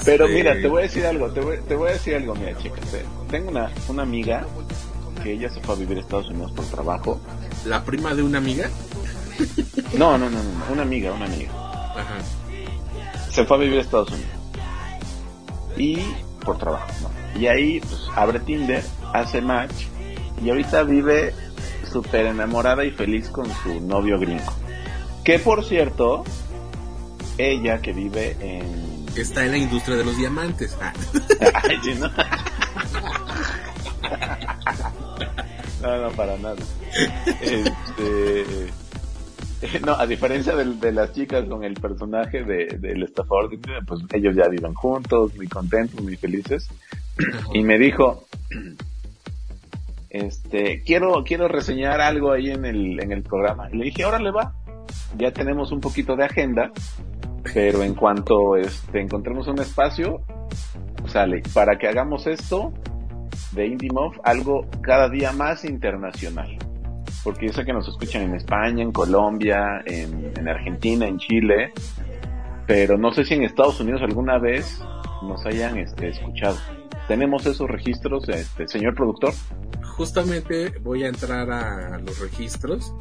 Pero este, mira, te voy a decir algo, te voy, te voy a decir algo, mira, chicas. Tengo una, una amiga que ella se fue a vivir a Estados Unidos por trabajo. La prima de una amiga. No, no, no, no, no, una amiga, una amiga. Ajá. Se fue a vivir a Estados Unidos. Y por trabajo, ¿no? Y ahí, pues, abre Tinder, hace match, y ahorita vive súper enamorada y feliz con su novio gringo. Que por cierto, ella que vive en... Está en la industria de los diamantes. Ah. Ay, sí, ¿no? no, no, para nada. Este... No, a diferencia del- de, las chicas con el personaje de, del estafador, de Tinder, pues ellos ya viven juntos, muy contentos, muy felices. Y me dijo, este, quiero, quiero reseñar algo ahí en el, en el programa. Y le dije, órale va, ya tenemos un poquito de agenda, pero en cuanto este, encontremos un espacio, sale, para que hagamos esto de IndieMob algo cada día más internacional. Porque yo sé que nos escuchan en España, en Colombia, en, en Argentina, en Chile, pero no sé si en Estados Unidos alguna vez nos hayan este, escuchado. ¿Tenemos esos registros, este, señor productor? Justamente voy a entrar a los registros.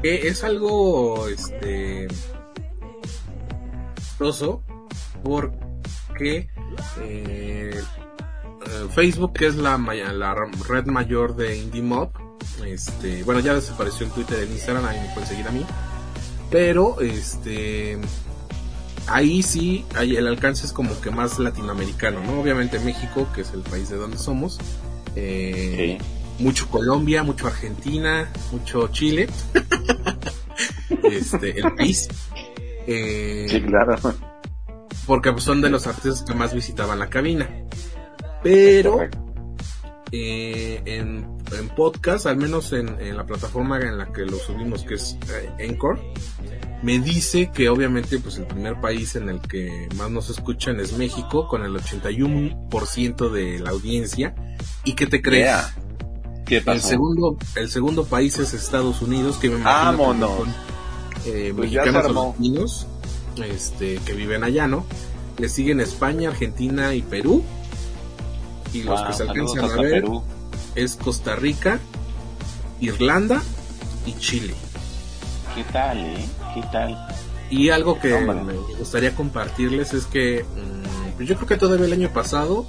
Que es algo, este, porque eh, Facebook, que es la, la red mayor de IndieMob, este, bueno, ya desapareció en Twitter, en Instagram, ahí me pueden seguir a mí. Pero, este, ahí sí hay, el alcance es como que más latinoamericano, ¿no? Obviamente México, que es el país de donde somos, eh, mucho Colombia, mucho Argentina, mucho Chile, este, el país. Eh, sí, claro. Porque son de los artistas que más visitaban la cabina. Pero eh, en, en, podcast, al menos en, en, la plataforma en la que lo subimos, que es Encore, me dice que obviamente pues el primer país en el que más nos escuchan es México con el 81% de la audiencia. Y que te crees el segundo el segundo país es Estados Unidos que me imagino que eh, pues mexicanos este que viven allá no le siguen España Argentina y Perú. Y los que se alcanzan a ver es Costa Rica Irlanda y Chile. Qué tal eh ¿Qué tal? Y algo que me gustaría compartirles es que mm, pues yo creo que todavía el año pasado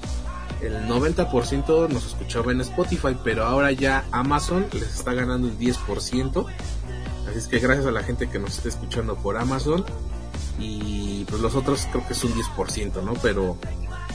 el 90% nos escuchaba en Spotify, pero ahora ya Amazon les está ganando el 10%. Así es que gracias a la gente que nos está escuchando por Amazon y pues los otros creo que es un 10%, ¿no? Pero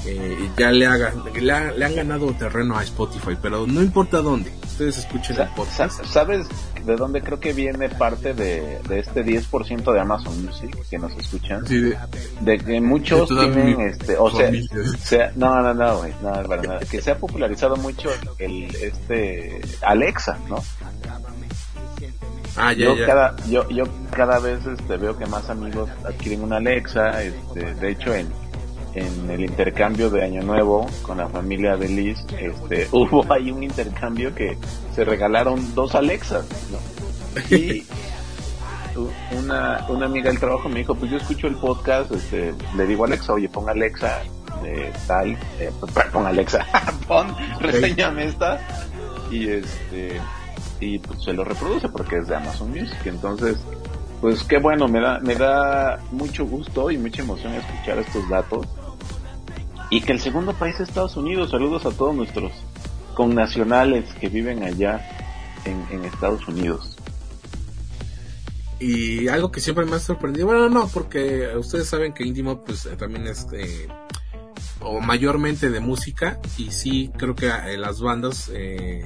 eh, ya le, hagan, le, han ganado terreno a Spotify, pero no importa dónde, ustedes escuchen el podcast. ¿Sabes de dónde creo que viene parte de, este 10% de Amazon Music que nos escuchan? de, que muchos tienen, este, o sea, no, no, no, no, que se ha popularizado mucho el, este, Alexa, ¿no? Ah, ya, yo cada yo yo cada vez este, veo que más amigos adquieren una Alexa este de hecho en en el intercambio de Año Nuevo con la familia de Liz, este, hubo ahí un intercambio que se regalaron dos Alexas, Y una, una amiga del trabajo me dijo, pues yo escucho el podcast, este, le digo a Alexa, oye, pon Alexa, de tal, eh, pon Alexa, pon, reseñame esta, y este, y pues se lo reproduce porque es de Amazon Music, entonces, pues qué bueno, me da, me da mucho gusto y mucha emoción escuchar estos datos y que el segundo país es Estados Unidos. Saludos a todos nuestros connacionales que viven allá en, Estados Unidos. Y algo que siempre me ha sorprendido, bueno, no, porque ustedes saben que Indie pues también es eh, o mayormente de música y sí creo que eh, las bandas eh,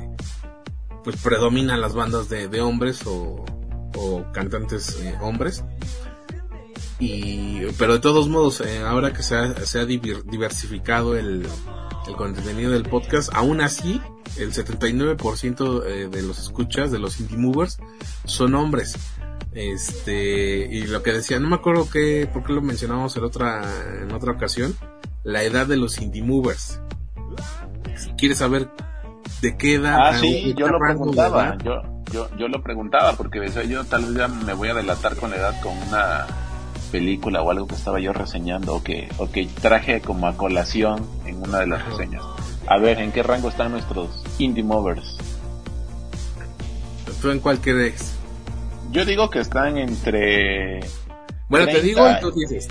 pues predominan las bandas de, de hombres o, o cantantes hombres. Y pero de todos modos eh, ahora que se ha, se ha diversificado el, el, contenido del podcast aún así el 79% eh, de los escuchas de los indie movers son hombres. Este y lo que decía no me acuerdo que por qué lo mencionamos en otra en otra ocasión la edad de los indie movers. Si quieres saber edad ah sí yo lo preguntaba yo, yo yo lo preguntaba porque yo tal vez ya me voy a delatar con la edad con una película o algo que estaba yo reseñando o que, o que traje como a colación en una de las reseñas. A ver, ¿en qué rango están nuestros indie movers? ¿Tú en cuál crees? Yo digo que están entre... Bueno, te digo, entonces,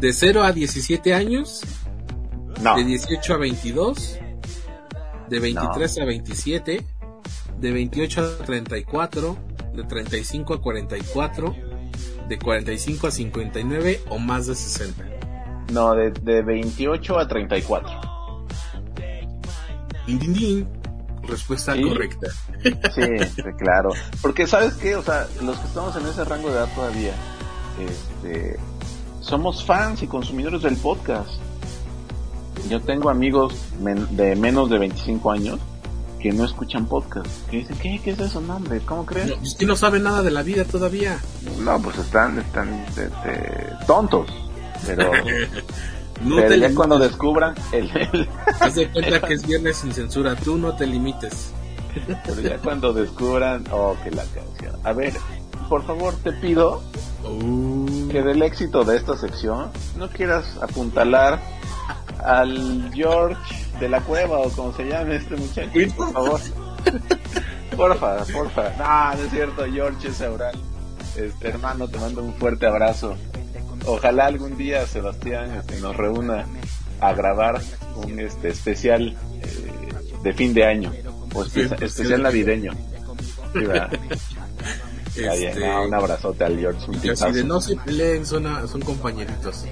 de 0 a 17 años, no. de 18 a 22, de 23 a 27, de 28 a 34, de 35 a 44, de 45 a 59 o más de 60? No, de, de 28 a 34. Din, din, din. Respuesta correcta. Sí, claro. Porque sabes qué, o sea, los que estamos en ese rango de edad todavía, este, somos fans y consumidores del podcast. Yo tengo amigos de menos de 25 años que no escuchan podcast. Que dicen, ¿qué, ¿Qué es eso, no, hombre? ¿Cómo crees? No, es que no saben nada de la vida todavía. No, pues están, están este, tontos. Pero, No pero te ya limites. cuando descubran el, el- Haz de cuenta que es viernes sin censura. Tú no te limites. pero ya cuando descubran, oh, que la canción. A ver, por favor, te pido Uh, que del éxito de esta sección no quieras apuntalar al George de la cueva o como se llame este muchacho, por favor. Porfa, porfa. No, no es cierto, George es Aural. Este hermano, te mando un fuerte abrazo. Ojalá algún día Sebastián este, nos reúna a grabar un este especial eh, de fin de año o especial navideño. Sí, este, no, un abrazote al George. Un de no se peleen, son, a- son compañeritos.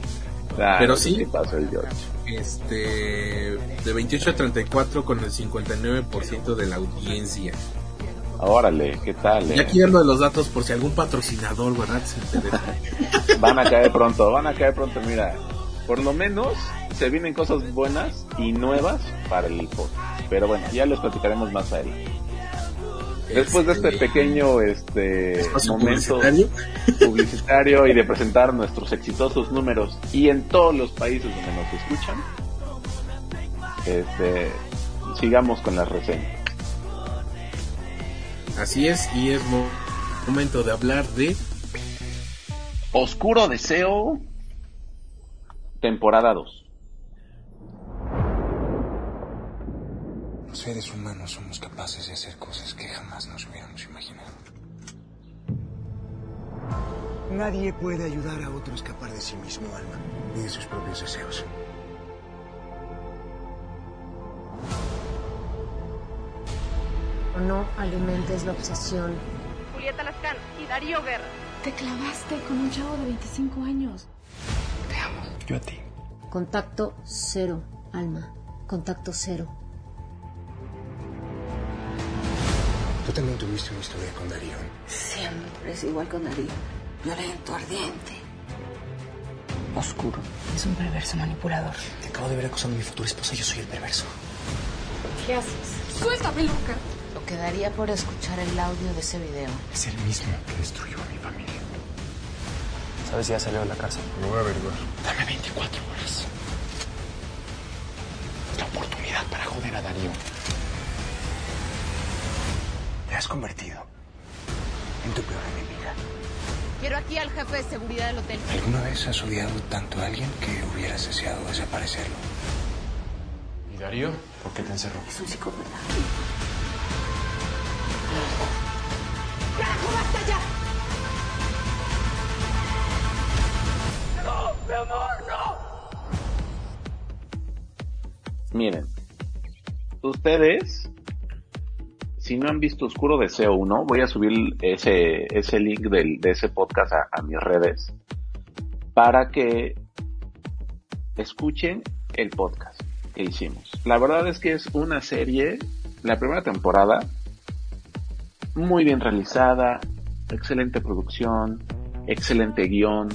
Ah, pero sí. qué pasó el George. Este, de 28 a 34 con el 59% de la audiencia. Órale, ¿qué tal? eh? Y aquí dando los datos por si algún patrocinador, ¿verdad? Se interesa. Van a caer pronto, van a caer pronto, mira. Por lo menos se vienen cosas buenas y nuevas para el podcast. Pero bueno, ya les platicaremos más a él. Después de este pequeño este momento publicitario. publicitario y de presentar nuestros exitosos números y en todos los países donde nos escuchan, este, sigamos con las reseñas. Así es, y es mo- momento de hablar de Oscuro Deseo, temporada 2. Seres humanos somos capaces de hacer cosas que jamás nos hubiéramos imaginado. Nadie puede ayudar a otro a escapar de sí mismo, Alma, ni de sus propios deseos. No alimentes la obsesión. Julieta Lascano y Darío Guerra. Te clavaste con un chavo de 25 años. Yo a ti. Contacto cero, Alma. Contacto cero. Tú también tuviste una historia con Darío. Siempre es igual con Darío. Violento, ardiente. Oscuro. Es un perverso manipulador. Te acabo de ver acosando a mi futura esposa, yo soy el perverso. ¿Qué haces? Suéltame, loca. Lo que daría por escuchar el audio de ese video. Es el mismo que destruyó a mi familia. ¿Sabes si ya salió de la cárcel? Lo voy a averiguar. Dame 24 horas. Es la oportunidad para joder a Darío. Te has convertido en tu peor enemiga. Quiero aquí al jefe de seguridad del hotel. ¿Alguna vez has odiado tanto a alguien que hubieras deseado desaparecerlo? ¿Y Darío? ¿Por qué te encerró? Es un psicópata. Miren, ustedes, si no han visto Oscuro Deseo 1, voy a subir ese, ese link del, de ese podcast a, a mis redes para que escuchen el podcast que hicimos. La verdad es que es una serie, la primera temporada, muy bien realizada, excelente producción, excelente guion,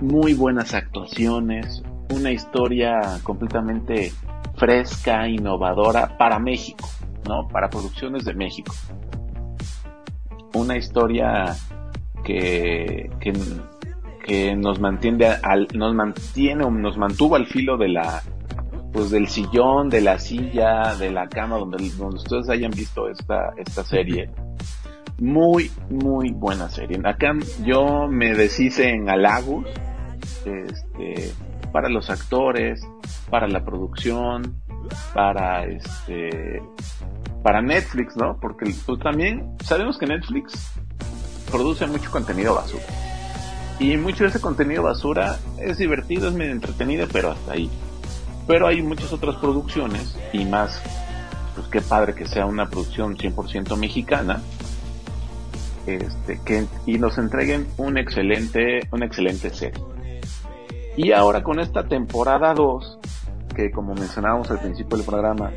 muy buenas actuaciones, una historia completamente fresca, innovadora para México, ¿no? Para producciones de México. Una historia que, que, que nos mantiene al, nos mantiene nos mantuvo al filo de la pues del sillón, de la silla, de la cama donde, donde ustedes hayan visto esta, esta serie. Muy, muy buena serie. Acá yo me deshice en halagos este, para los actores, para la producción, para este, para Netflix, ¿no? Porque pues, también sabemos que Netflix produce mucho contenido basura. Y mucho de ese contenido basura es divertido, es medio entretenido, pero hasta ahí. Pero hay muchas otras producciones y más, pues qué padre que sea una producción 100% mexicana, este, que, y nos entreguen un excelente, una excelente serie. Y ahora con esta temporada 2, que como mencionábamos al principio del programa,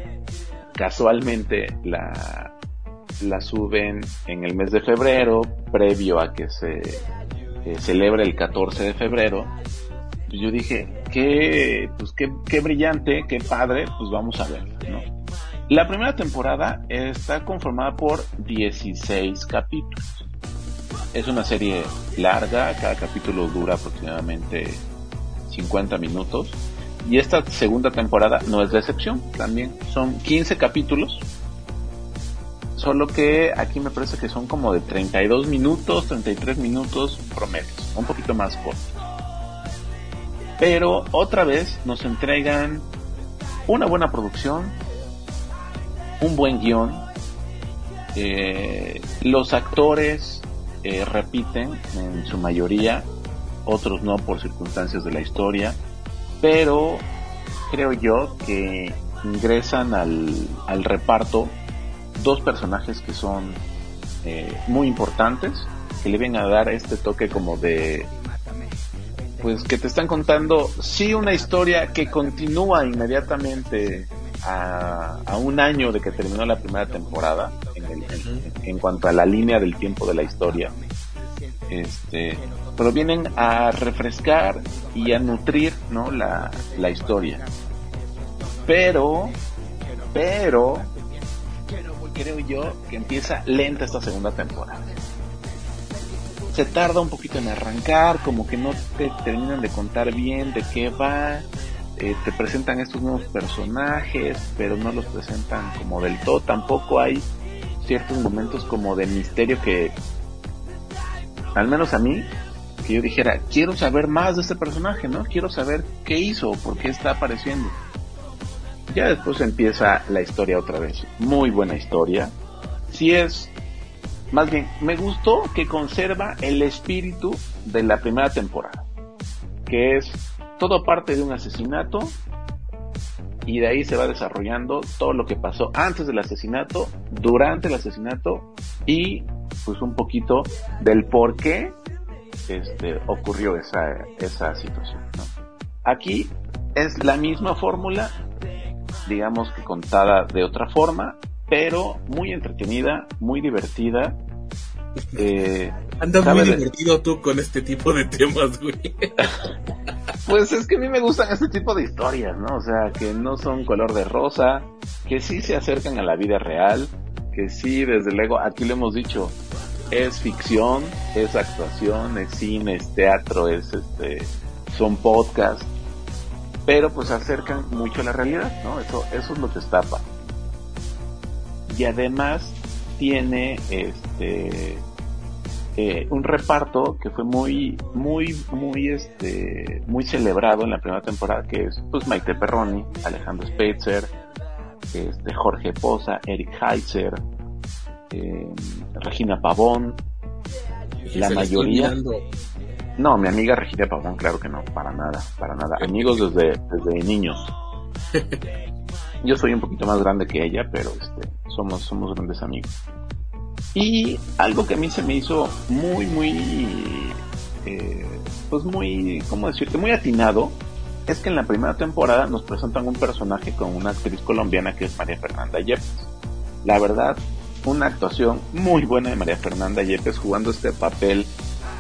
casualmente la, la suben en el mes de febrero, previo a que se eh, el 14 de febrero, pues yo dije, qué, pues qué, qué brillante, qué padre, pues vamos a ver, ¿no? La primera temporada está conformada por 16 capítulos. Es una serie larga, cada capítulo dura aproximadamente 50 minutos. Y esta segunda temporada no es de excepción, también son 15 capítulos. Solo que aquí me parece que son como de 32 minutos, 33 minutos promedios, un poquito más cortos. Pero otra vez nos entregan una buena producción, un buen guion, eh, los actores eh, repiten en su mayoría, otros no por circunstancias de la historia, pero creo yo que ingresan al, al reparto dos personajes que son eh, muy importantes, que le vienen a dar este toque como de pues que te están contando sí una historia que continúa inmediatamente a, un año de que terminó la primera temporada en, cuanto a la línea del tiempo de la historia. Este pero vienen a refrescar y a nutrir no la, la historia. Pero pero creo yo que empieza lenta esta segunda temporada. Se tarda un poquito en arrancar, como que no te terminan de contar bien de qué va, eh, te presentan estos nuevos personajes, pero no los presentan como del todo, tampoco hay ciertos momentos como de misterio que, al menos a mí, que yo dijera, quiero saber más de este personaje, ¿no? Quiero saber qué hizo, por qué está apareciendo. Ya después empieza la historia otra vez. Muy buena historia. Si es más bien, me gustó que conserva el espíritu de la primera temporada, que es todo parte de un asesinato y de ahí se va desarrollando todo lo que pasó antes del asesinato, durante el asesinato y pues un poquito del por qué este, ocurrió esa, esa situación. Aquí es la misma fórmula, digamos que contada de otra forma, pero muy entretenida, muy divertida. Eh, Andas muy divertido tú con este tipo de temas, güey. pues es que a mí me gustan este tipo de historias, ¿no? O sea, que no son color de rosa, que sí se acercan a la vida real, que sí, desde luego, aquí lo hemos dicho, es ficción, es actuación, es cine, es teatro, es este, son podcasts, pero pues acercan mucho a la realidad, ¿no? Eso, eso es lo que está y además tiene este eh, un reparto que fue muy muy muy este muy celebrado en la primera temporada que es pues Maite Perroni, Alejandro Spitzer, este Jorge Poza, Eric Heiser, eh, Regina Pavón, la mayoría no, mi amiga Regina Pavón, claro que no, para nada, para nada. Amigos desde, desde niños. Yo soy un poquito más grande que ella, pero este, somos, somos grandes amigos. Y algo que a mí se me hizo muy, muy, eh, pues muy, ¿cómo decirte? Muy atinado, es que en la primera temporada nos presentan un personaje con una actriz colombiana que es María Fernanda Yepes. La verdad, una actuación muy buena de María Fernanda Yepes jugando este papel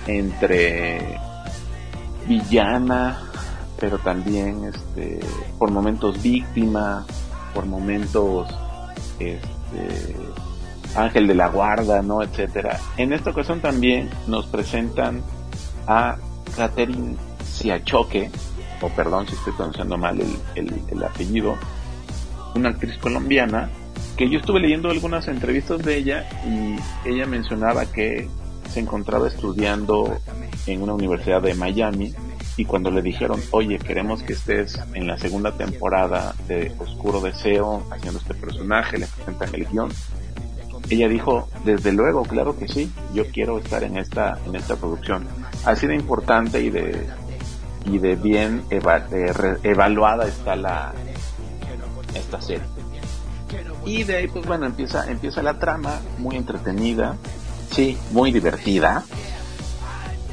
entre villana, pero también este, por momentos víctima, por momentos este, Ángel de la Guarda, ¿no? etcétera. En esta ocasión también nos presentan a Catherine Siachoque, o perdón si estoy pronunciando mal el, el, apellido, una actriz colombiana que yo estuve leyendo algunas entrevistas de ella y ella mencionaba que se encontraba estudiando en una universidad de Miami y cuando le dijeron, oye, queremos que estés en la segunda temporada de Oscuro Deseo haciendo este personaje, le presentan el guion, ella dijo, desde luego, claro que sí, yo quiero estar en esta, en esta producción. Así de importante y de, y de bien evaluada está la, esta serie. Y de ahí, pues bueno, empieza, empieza la trama, muy entretenida, sí, muy divertida,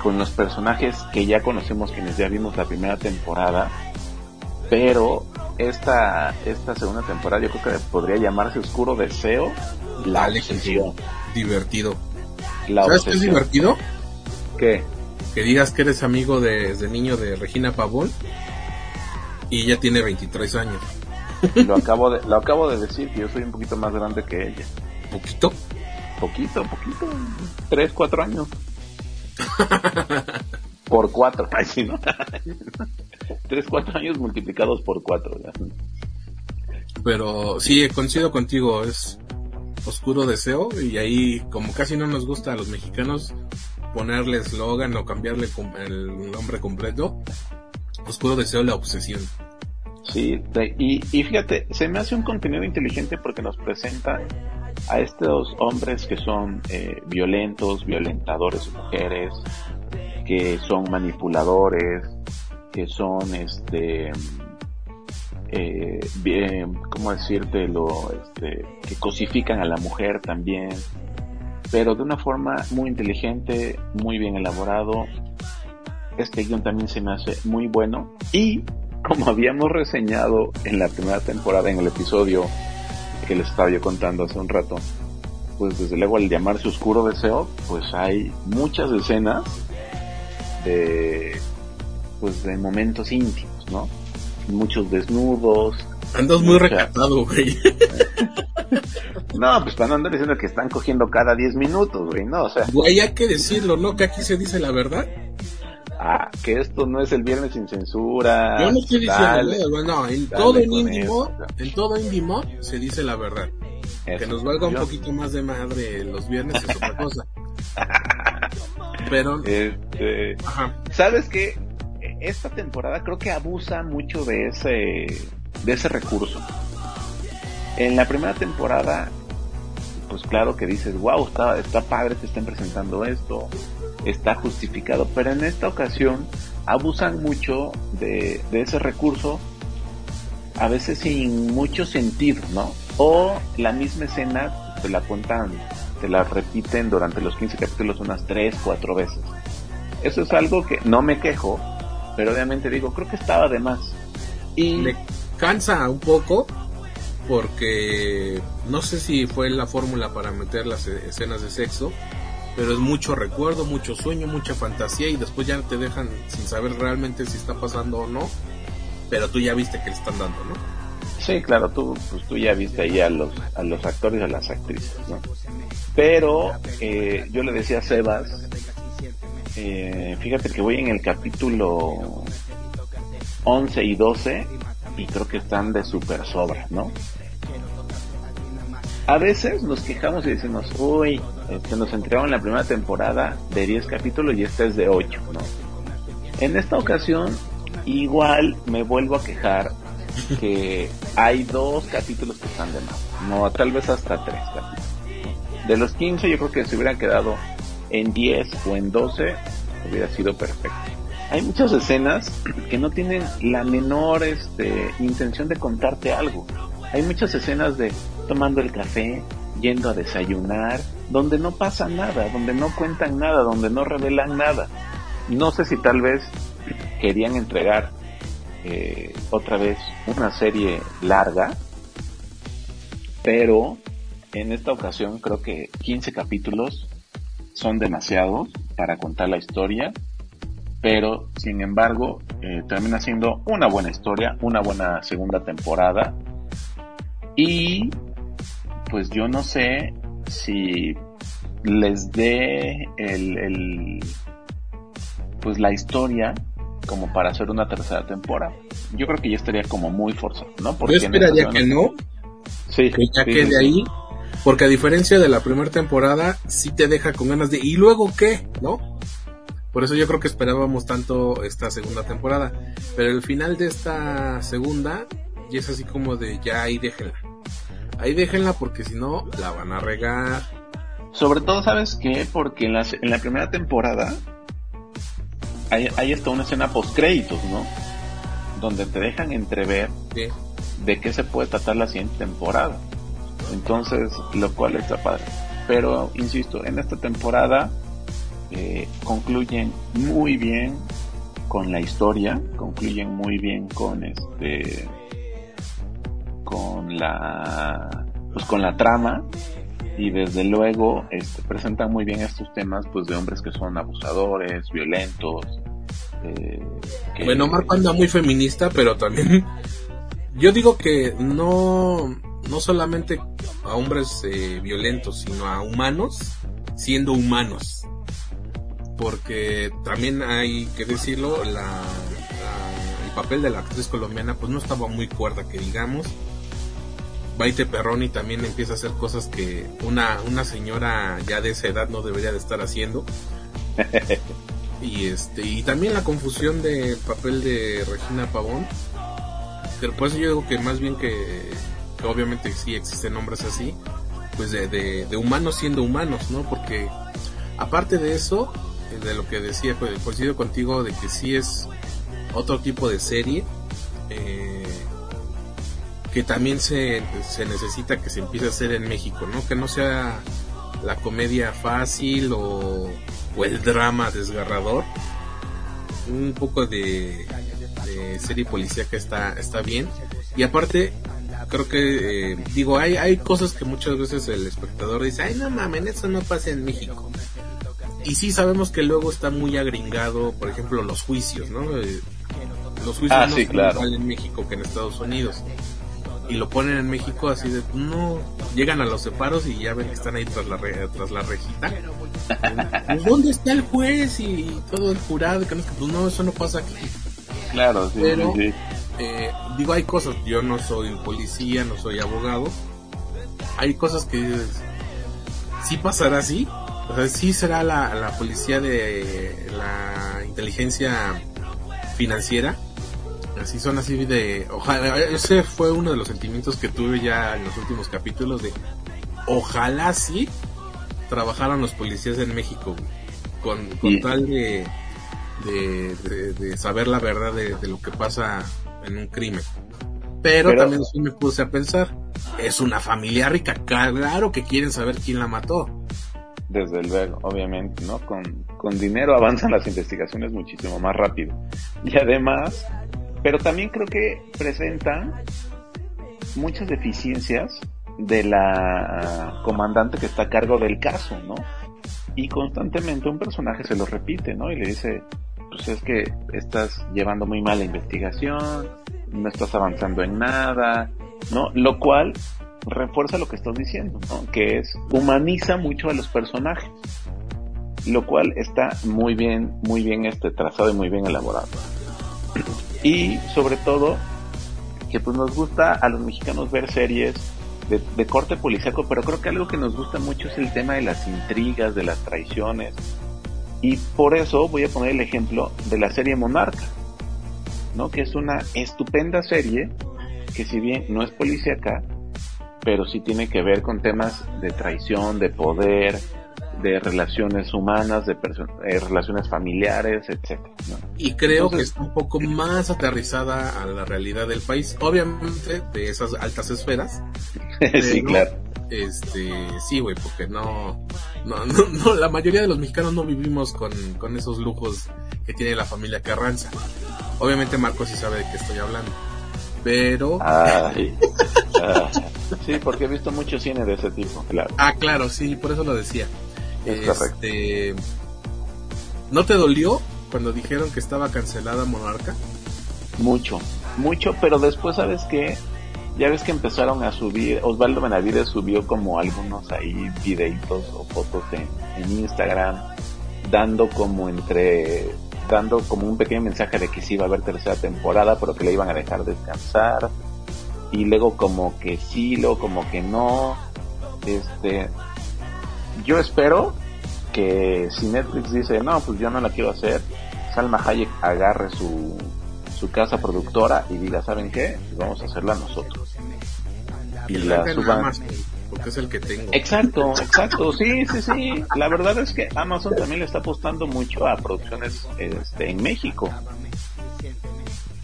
con los personajes que ya conocemos, quienes ya vimos la primera temporada, pero esta, esta segunda temporada yo creo que podría llamarse Oscuro Deseo, la Divertido. ¿Sabes qué es divertido? ¿Qué? Que digas que eres amigo de, desde niño de Regina Pavón y ella tiene 23 años. lo acabo de, lo acabo de decir que yo soy un poquito más grande que ella. ¿Poquito? Poquito, poquito. Tres, cuatro años. por cuatro. Ay, sí, ¿no? Tres, cuatro años multiplicados por cuatro. ¿ya? Pero sí, coincido contigo, es Oscuro Deseo y ahí como casi no nos gusta a los mexicanos ponerle eslogan o cambiarle el nombre completo, Oscuro Deseo la obsesión. Sí, y, y fíjate, se me hace un contenido inteligente porque nos presenta a estos hombres que son eh, violentos, violentadores de mujeres, que son manipuladores, que son este eh, bien, ¿cómo decirte? Lo, este, que cosifican a la mujer también, pero de una forma muy inteligente, muy bien elaborado. Este guion también se me hace muy bueno y como habíamos reseñado en la primera temporada, en el episodio que les estaba yo contando hace un rato, pues desde luego al llamarse Oscuro Deseo, pues hay muchas escenas de, pues de momentos íntimos, ¿no? muchos desnudos. Andas muy recatado, güey. no, pues para no andar diciendo que están cogiendo cada 10 minutos, güey, no, o sea. Güey, hay que decirlo, ¿no? Que aquí se dice la verdad. Ah, que esto no es el viernes sin censura. Yo no estoy diciendo, no, en todo en íntimo, en todo íntimo se dice la verdad. que nos valga un poquito más de madre los viernes es otra cosa. Pero, este, Ajá. ¿sabes qué? esta temporada creo que abusa mucho de ese, de ese recurso. En la primera temporada, pues claro que dices, wow, está, padre que estén presentando esto, está justificado, pero en esta ocasión abusan mucho de, de ese recurso, a veces sin mucho sentido, ¿no? O la misma escena te la cuentan, te la repiten durante los 15 capítulos unas 3, 4 veces. Eso es algo que no me quejo, pero obviamente digo, creo que estaba de más. Y me cansa un poco porque no sé si fue la fórmula para meter las e-, escenas de sexo, pero es mucho recuerdo, mucho sueño, mucha fantasía y después ya te dejan sin saber realmente si está pasando o no, pero tú ya viste que le están dando, ¿no? Sí, claro, tú, pues, tú ya viste ahí a los, a los actores y a las actrices, ¿no? Pero eh, yo le decía a Sebas eh, fíjate que voy en el capítulo 11 y 12 y creo que están de super sobra, ¿no? A veces nos quejamos y decimos, uy, este, nos entregaron la primera temporada de 10 capítulos y esta es de 8, ¿no? En esta ocasión, igual me vuelvo a quejar que hay dos capítulos que están de más, no, tal vez hasta tres capítulos. De los 15 yo creo que se hubieran quedado en 10 o en 12 hubiera sido perfecto. Hay muchas escenas que no tienen la menor este, intención de contarte algo. Hay muchas escenas de tomando el café, yendo a desayunar, donde no pasa nada, donde no cuentan nada, donde no revelan nada. No sé si tal vez querían entregar eh, otra vez una serie larga, pero en esta ocasión creo que 15 capítulos son demasiados para contar la historia, pero sin embargo eh, termina siendo una buena historia, una buena segunda temporada y pues yo no sé si les dé el, el pues la historia como para hacer una tercera temporada. Yo creo que ya estaría como muy forzado, ¿no? Porque yo esperaría que no. Sí, que ya quede ahí porque a diferencia de la primera temporada, sí te deja con ganas de, ¿y luego qué? ¿No? Por eso yo creo que esperábamos tanto esta segunda temporada. Pero el final de esta segunda, y es así como de, ya ahí déjenla. Ahí déjenla porque si no, la van a regar. Sobre todo, ¿sabes qué? Porque en la, en la primera temporada hay, hay hasta una escena post créditos, ¿no? Donde te dejan entrever de qué se puede tratar la siguiente temporada. Entonces, lo cual está padre. Pero, insisto, en esta temporada eh, concluyen muy bien con la historia, concluyen muy bien con este, con la, pues con la trama y desde luego este, presentan muy bien estos temas pues de hombres que son abusadores, violentos. Eh, Bueno, Marco anda muy feminista, pero también yo digo que no, no solamente a hombres eh, violentos, sino a humanos siendo humanos. Porque también hay que decirlo, la, el papel de la actriz colombiana pues no estaba muy cuerda que digamos. Baite Perroni también empieza a hacer cosas que una, una señora ya de esa edad no debería de estar haciendo. y este y también la confusión del papel de Regina Pavón. Pero pues yo digo que más bien que, que obviamente sí existen nombres así, pues de, de, humanos siendo humanos, ¿no? Porque aparte de eso, eh, de lo que decía, coincido contigo de que sí es otro tipo de serie eh, que también se, se necesita que se empiece a hacer en México, ¿no? Que no sea la comedia fácil o, o el drama desgarrador. Un poco de, de serie policíaca está, está bien. Y aparte, creo que, eh, digo, hay, hay cosas que muchas veces el espectador dice, ay, no mames, eso no pasa en México. Y sí sabemos que luego está muy agringado, por ejemplo, los juicios, ¿no? Eh, los juicios ah, no sí, son claro. en México que en Estados Unidos. Y lo ponen en México así de, no, llegan a los separos y ya ven que están ahí tras la, re- tras la rejita. Pues, ¿Dónde está el juez y todo el jurado? Que no, pues no, eso no pasa aquí. Claro, sí, Pero- sí. Eh, digo, hay cosas, yo no soy policía, no soy abogado. Hay cosas que dices, sí pasará así. O sea, sí será la, la policía de la inteligencia financiera. Así son así de, ojalá, ese fue uno de los sentimientos que tuve ya en los últimos capítulos de, ojalá sí trabajaran los policías en México, con, con tal de, de, de- de saber la verdad de, de lo que pasa en un crimen. Pero, Pero- también sí me puse a pensar, es una familia rica, claro que quieren saber quién la mató. Desde luego, obviamente, ¿no? Con, con dinero avanzan las investigaciones muchísimo más rápido. Y además, pero también creo que presentan muchas deficiencias de la comandante que está a cargo del caso, ¿no? Y constantemente un personaje se lo repite, ¿no? Y le dice, pues es que estás llevando muy mal la investigación, no estás avanzando en nada, ¿no? Lo cual refuerza lo que estás diciendo, ¿no? Que es humaniza mucho a los personajes, lo cual está muy bien, muy bien este trazado y muy bien elaborado. Y sobre todo que pues nos gusta a los mexicanos ver series de, de corte policíaco, pero creo que algo que nos gusta mucho es el tema de las intrigas, de las traiciones. Y por eso voy a poner el ejemplo de la serie Monarca, ¿no? Que es una estupenda serie que si bien no es policíaca, pero sí tiene que ver con temas de traición, de poder, de relaciones humanas, de eh, relaciones familiares, etcétera. ¿no? Y creo Entonces- que está un poco más aterrizada a la realidad del país, obviamente de esas altas esferas. sí, claro. Este, sí, güey, porque no, no, no, no, la mayoría de los mexicanos no vivimos con, con esos lujos que tiene la familia Carranza. Obviamente Marco sí sabe de qué estoy hablando. Pero, Ay, ah, sí, porque he visto mucho cine de ese tipo, claro. ah, claro, sí, por eso lo decía. Es correcto. Este, ¿no te dolió cuando dijeron que estaba cancelada Monarca? Mucho, mucho, pero después, ¿sabes qué? Ya ves que empezaron a subir, Osvaldo Benavides subió como algunos ahí videitos o fotos en, en Instagram, dando como entre, dando como un pequeño mensaje de que sí iba a haber tercera temporada, pero que le iban a dejar descansar, y luego como que sí, luego como que no, este, yo espero que si Netflix dice, no, pues yo no la quiero hacer, Salma Hayek agarre su, su casa productora y diga, ¿saben qué? Pues vamos a hacerla nosotros. Y la Pongan suban. Amazon, porque es el que tengo. Exacto, exacto, sí, sí, sí. La verdad es que Amazon también le está apostando mucho a producciones este, en México.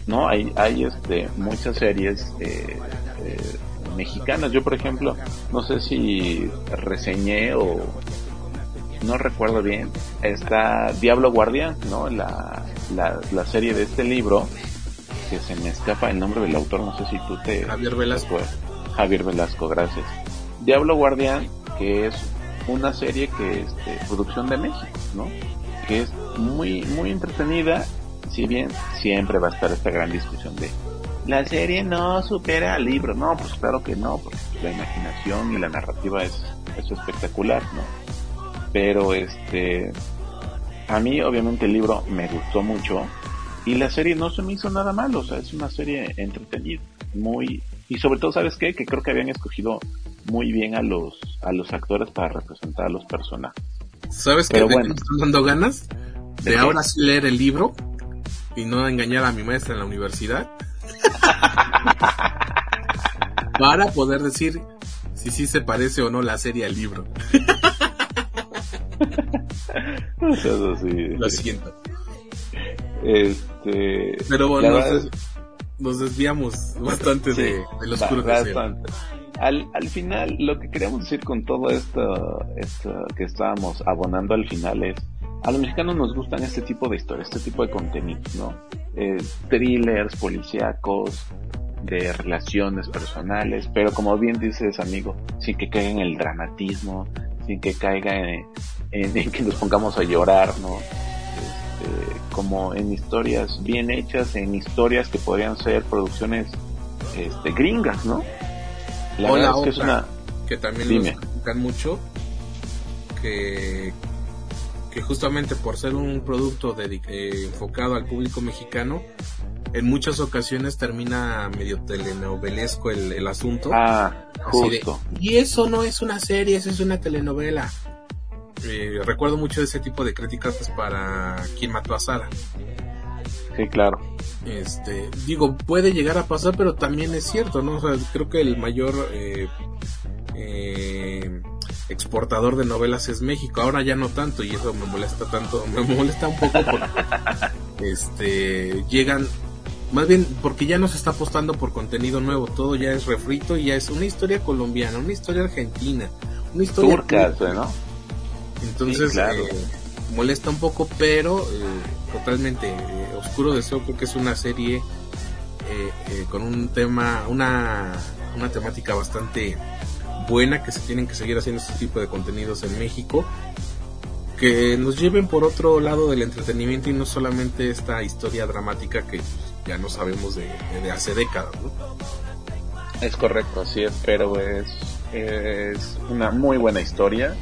No, hay, hay este, muchas series eh, eh, mexicanas. Yo, por ejemplo, no sé si reseñé o no recuerdo bien. Está Diablo Guardián, ¿no? La, la, la serie de este libro que se me escapa el nombre del autor. No sé si tú te Javier Velasco. Javier Velasco, gracias. Diablo Guardián, que es una serie que es de producción de México, ¿no? Que es muy, muy entretenida, si bien siempre va a estar esta gran discusión de, la serie no supera al libro. No, pues claro que no, porque la imaginación y la narrativa es, es espectacular, ¿no? Pero este, a mí obviamente el libro me gustó mucho y la serie no se me hizo nada mal, o sea, es una serie entretenida, muy y sobre todo, ¿sabes qué? Que creo que habían escogido muy bien a los a los actores para representar a los personajes. ¿Sabes qué? Pero bueno, me están dando ganas de, ahora sí leer el libro y no engañar a mi maestra en la universidad. para poder decir si sí se parece o no la serie al libro. Eso sí. Lo siento. Este. Pero bueno, nos, desviamos bastante de, de oscuro bastante. Al, al final, lo que queríamos decir con todo esto, esto que estábamos abonando al final es, a los mexicanos nos gustan este tipo de historias, este tipo de contenidos, ¿no? Eh, thrillers, policíacos, de relaciones personales, pero como bien dices, amigo, sin que caiga en el dramatismo, sin que caiga en, en que nos pongamos a llorar, ¿no? Este, como en historias bien hechas, en historias que podrían ser producciones este, gringas, ¿no? La verdad es que es una... Que también nos critican mucho, que, que justamente por ser un producto eh, enfocado al público mexicano, en muchas ocasiones termina medio telenovelesco el, el asunto. Ah, justo. y eso no es una serie, eso es una telenovela. Eh, recuerdo mucho de ese tipo de críticas pues, para quien mató a Sara. Sí, claro. Este, digo, puede llegar a pasar, pero también es cierto, ¿no? O sea, creo que el mayor eh, eh, exportador de novelas es México. Ahora ya no tanto, y eso me molesta tanto, me molesta un poco porque este, llegan, más bien porque ya no se está apostando por contenido nuevo, todo ya es refrito y ya es una historia colombiana, una historia argentina, una historia... Turca, ¿no? Entonces, eh, molesta un poco, pero eh, totalmente. Eh, Oscuro Deseo creo que es una serie con un tema, una, una temática bastante buena que se tienen que seguir haciendo este tipo de contenidos en México que nos lleven por otro lado del entretenimiento y no solamente esta historia dramática que ya no sabemos de, hace décadas. Es correcto, así es, pero es, es una muy buena historia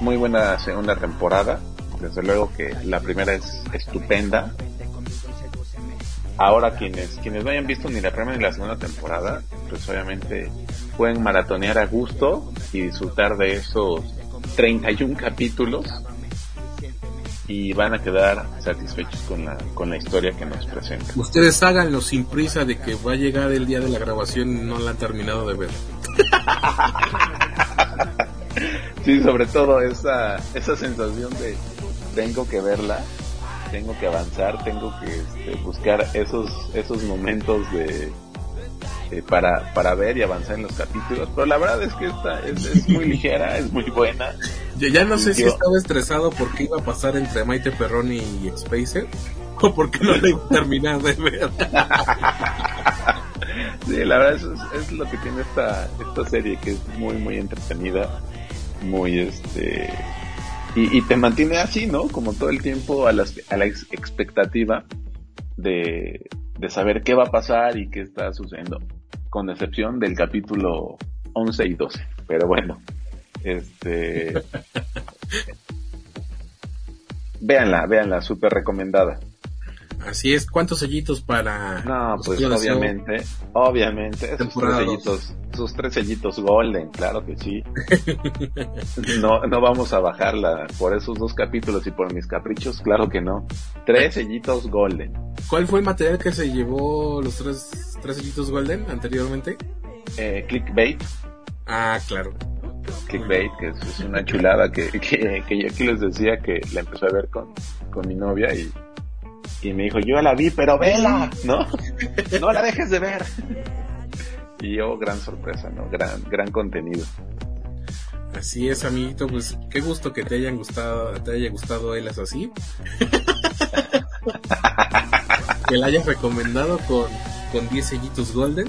muy buena segunda temporada. Desde luego que la primera es estupenda. Ahora quienes quienes no hayan visto ni la primera ni la segunda temporada, pues obviamente pueden maratonear a gusto y disfrutar de esos 31 capítulos y van a quedar satisfechos con la, con la historia que nos presenta. Ustedes háganlo sin prisa de que va a llegar el día de la grabación y no la han terminado de ver. Sí, sobre todo esa, esa sensación de tengo que verla, tengo que avanzar, tengo que este, buscar esos, esos momentos de, para, para ver y avanzar en los capítulos. Pero la verdad es que esta es, muy ligera, es muy buena. Ya, ya no sé si estaba estresado porque iba a pasar entre Maite Perroni y Spacer o porque no la terminar de ver. sí, la verdad es, es, lo que tiene esta, esta serie que es muy, muy entretenida muy este y, te mantiene así, ¿no? Como todo el tiempo a, las, a la expectativa de, de saber qué va a pasar y qué está sucediendo, con excepción del capítulo 11 y 12. Pero bueno, este... véanla, véanla, súper recomendada. Así es, ¿cuántos sellitos para... No, pues obviamente, obviamente, esos tres, sellitos, sus tres sellitos golden, claro que sí. no, no vamos a bajarla por esos dos capítulos y por mis caprichos, claro que no. Tres sellitos golden. ¿Cuál fue el material que se llevó los tres, tres sellitos golden anteriormente? Eh, clickbait. Ah, claro. Clickbait, que es, una chulada que, que, que yo aquí les decía que la empecé a ver con, con mi novia y y me dijo, yo la vi, pero vela, ¿no? No la dejes de ver. Y yo, gran sorpresa, ¿no? Gran, gran contenido. Así es, amiguito, pues qué gusto que te hayan gustado, te haya gustado él es así. que la hayas recomendado con, con 10 sellitos golden.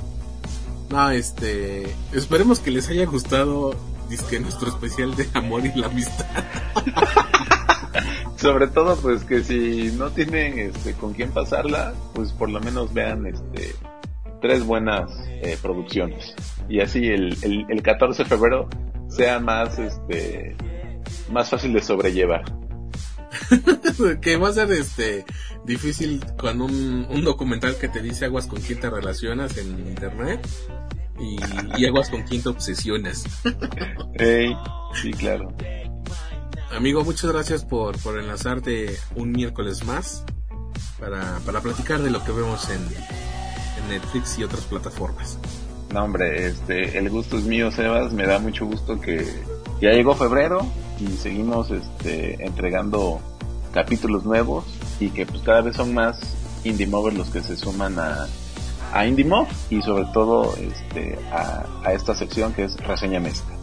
No, este, esperemos que les haya gustado disque nuestro especial de amor y la amistad. sobre todo pues que si no tienen este con quién pasarla pues por lo menos vean este tres buenas eh, producciones. Y así el, el, el 14 de febrero sea más, este, más fácil de sobrellevar. que va a ser este difícil cuando un, un, documental que te dice aguas con quién te relacionas en internet y, y aguas con quién te obsesionas. hey, sí, claro. Amigo, muchas gracias por, por enlazarte un miércoles más para, para platicar de lo que vemos en, en Netflix y otras plataformas. No, hombre, este, el gusto es mío, Sebas. Me da mucho gusto que ya llegó febrero y seguimos este, entregando capítulos nuevos y que pues cada vez son más indie movers los que se suman a, a indie Mob y sobre todo este, a, a esta sección que es reseña mezcla.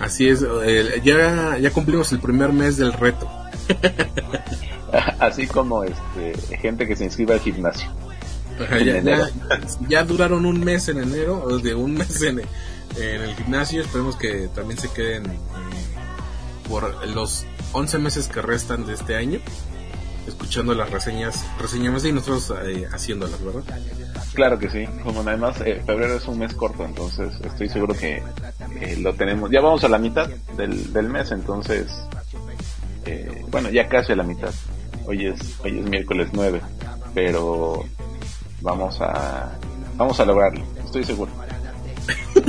Así es, eh, ya, ya cumplimos el primer mes del reto. Así como este, gente que se inscribe al gimnasio. Ya, ya, ya, duraron un mes en enero, o de un mes en, en el gimnasio. Esperemos que también se queden eh, por los 11 meses que restan de este año, escuchando las reseñas, reseñamos y nosotros eh, haciéndolas, ¿verdad? Claro que sí, como además eh, febrero es un mes corto, entonces estoy seguro que eh, lo tenemos. Ya vamos a la mitad del, del mes, entonces, eh, bueno, ya casi a la mitad. Hoy es, hoy es miércoles 9, pero vamos a, vamos a lograrlo, estoy seguro.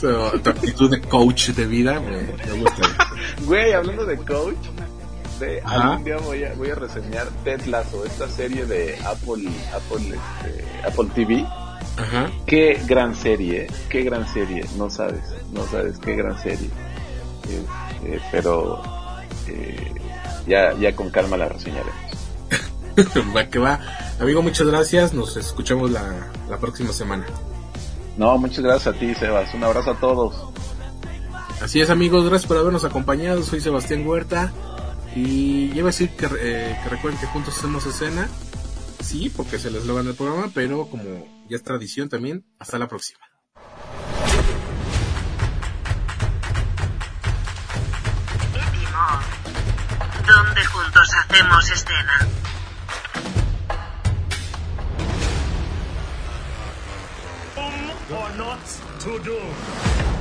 tu, tu, actitud de coach de vida me, me gusta. Güey, hablando de coach, de algún día voy a, voy a reseñar Ted Lasso, esta serie de Apple, Apple, este, Apple TV. Ajá. Qué gran serie, qué gran serie, no sabes, no sabes, qué gran serie. Eh, eh, pero eh, ya, ya con calma la reseñaremos. va que va. Amigo, muchas gracias. Nos escuchamos la, la próxima semana. No, muchas gracias a ti, Sebas. Un abrazo a todos. Así es, amigos. Gracias por habernos acompañado. Soy Sebastián Huerta. Y iba a decir que, eh, que recuerden que juntos hacemos escena. Sí, porque es el eslogan del programa, pero como ya es tradición también, hasta la próxima. donde juntos hacemos escena. or not to do.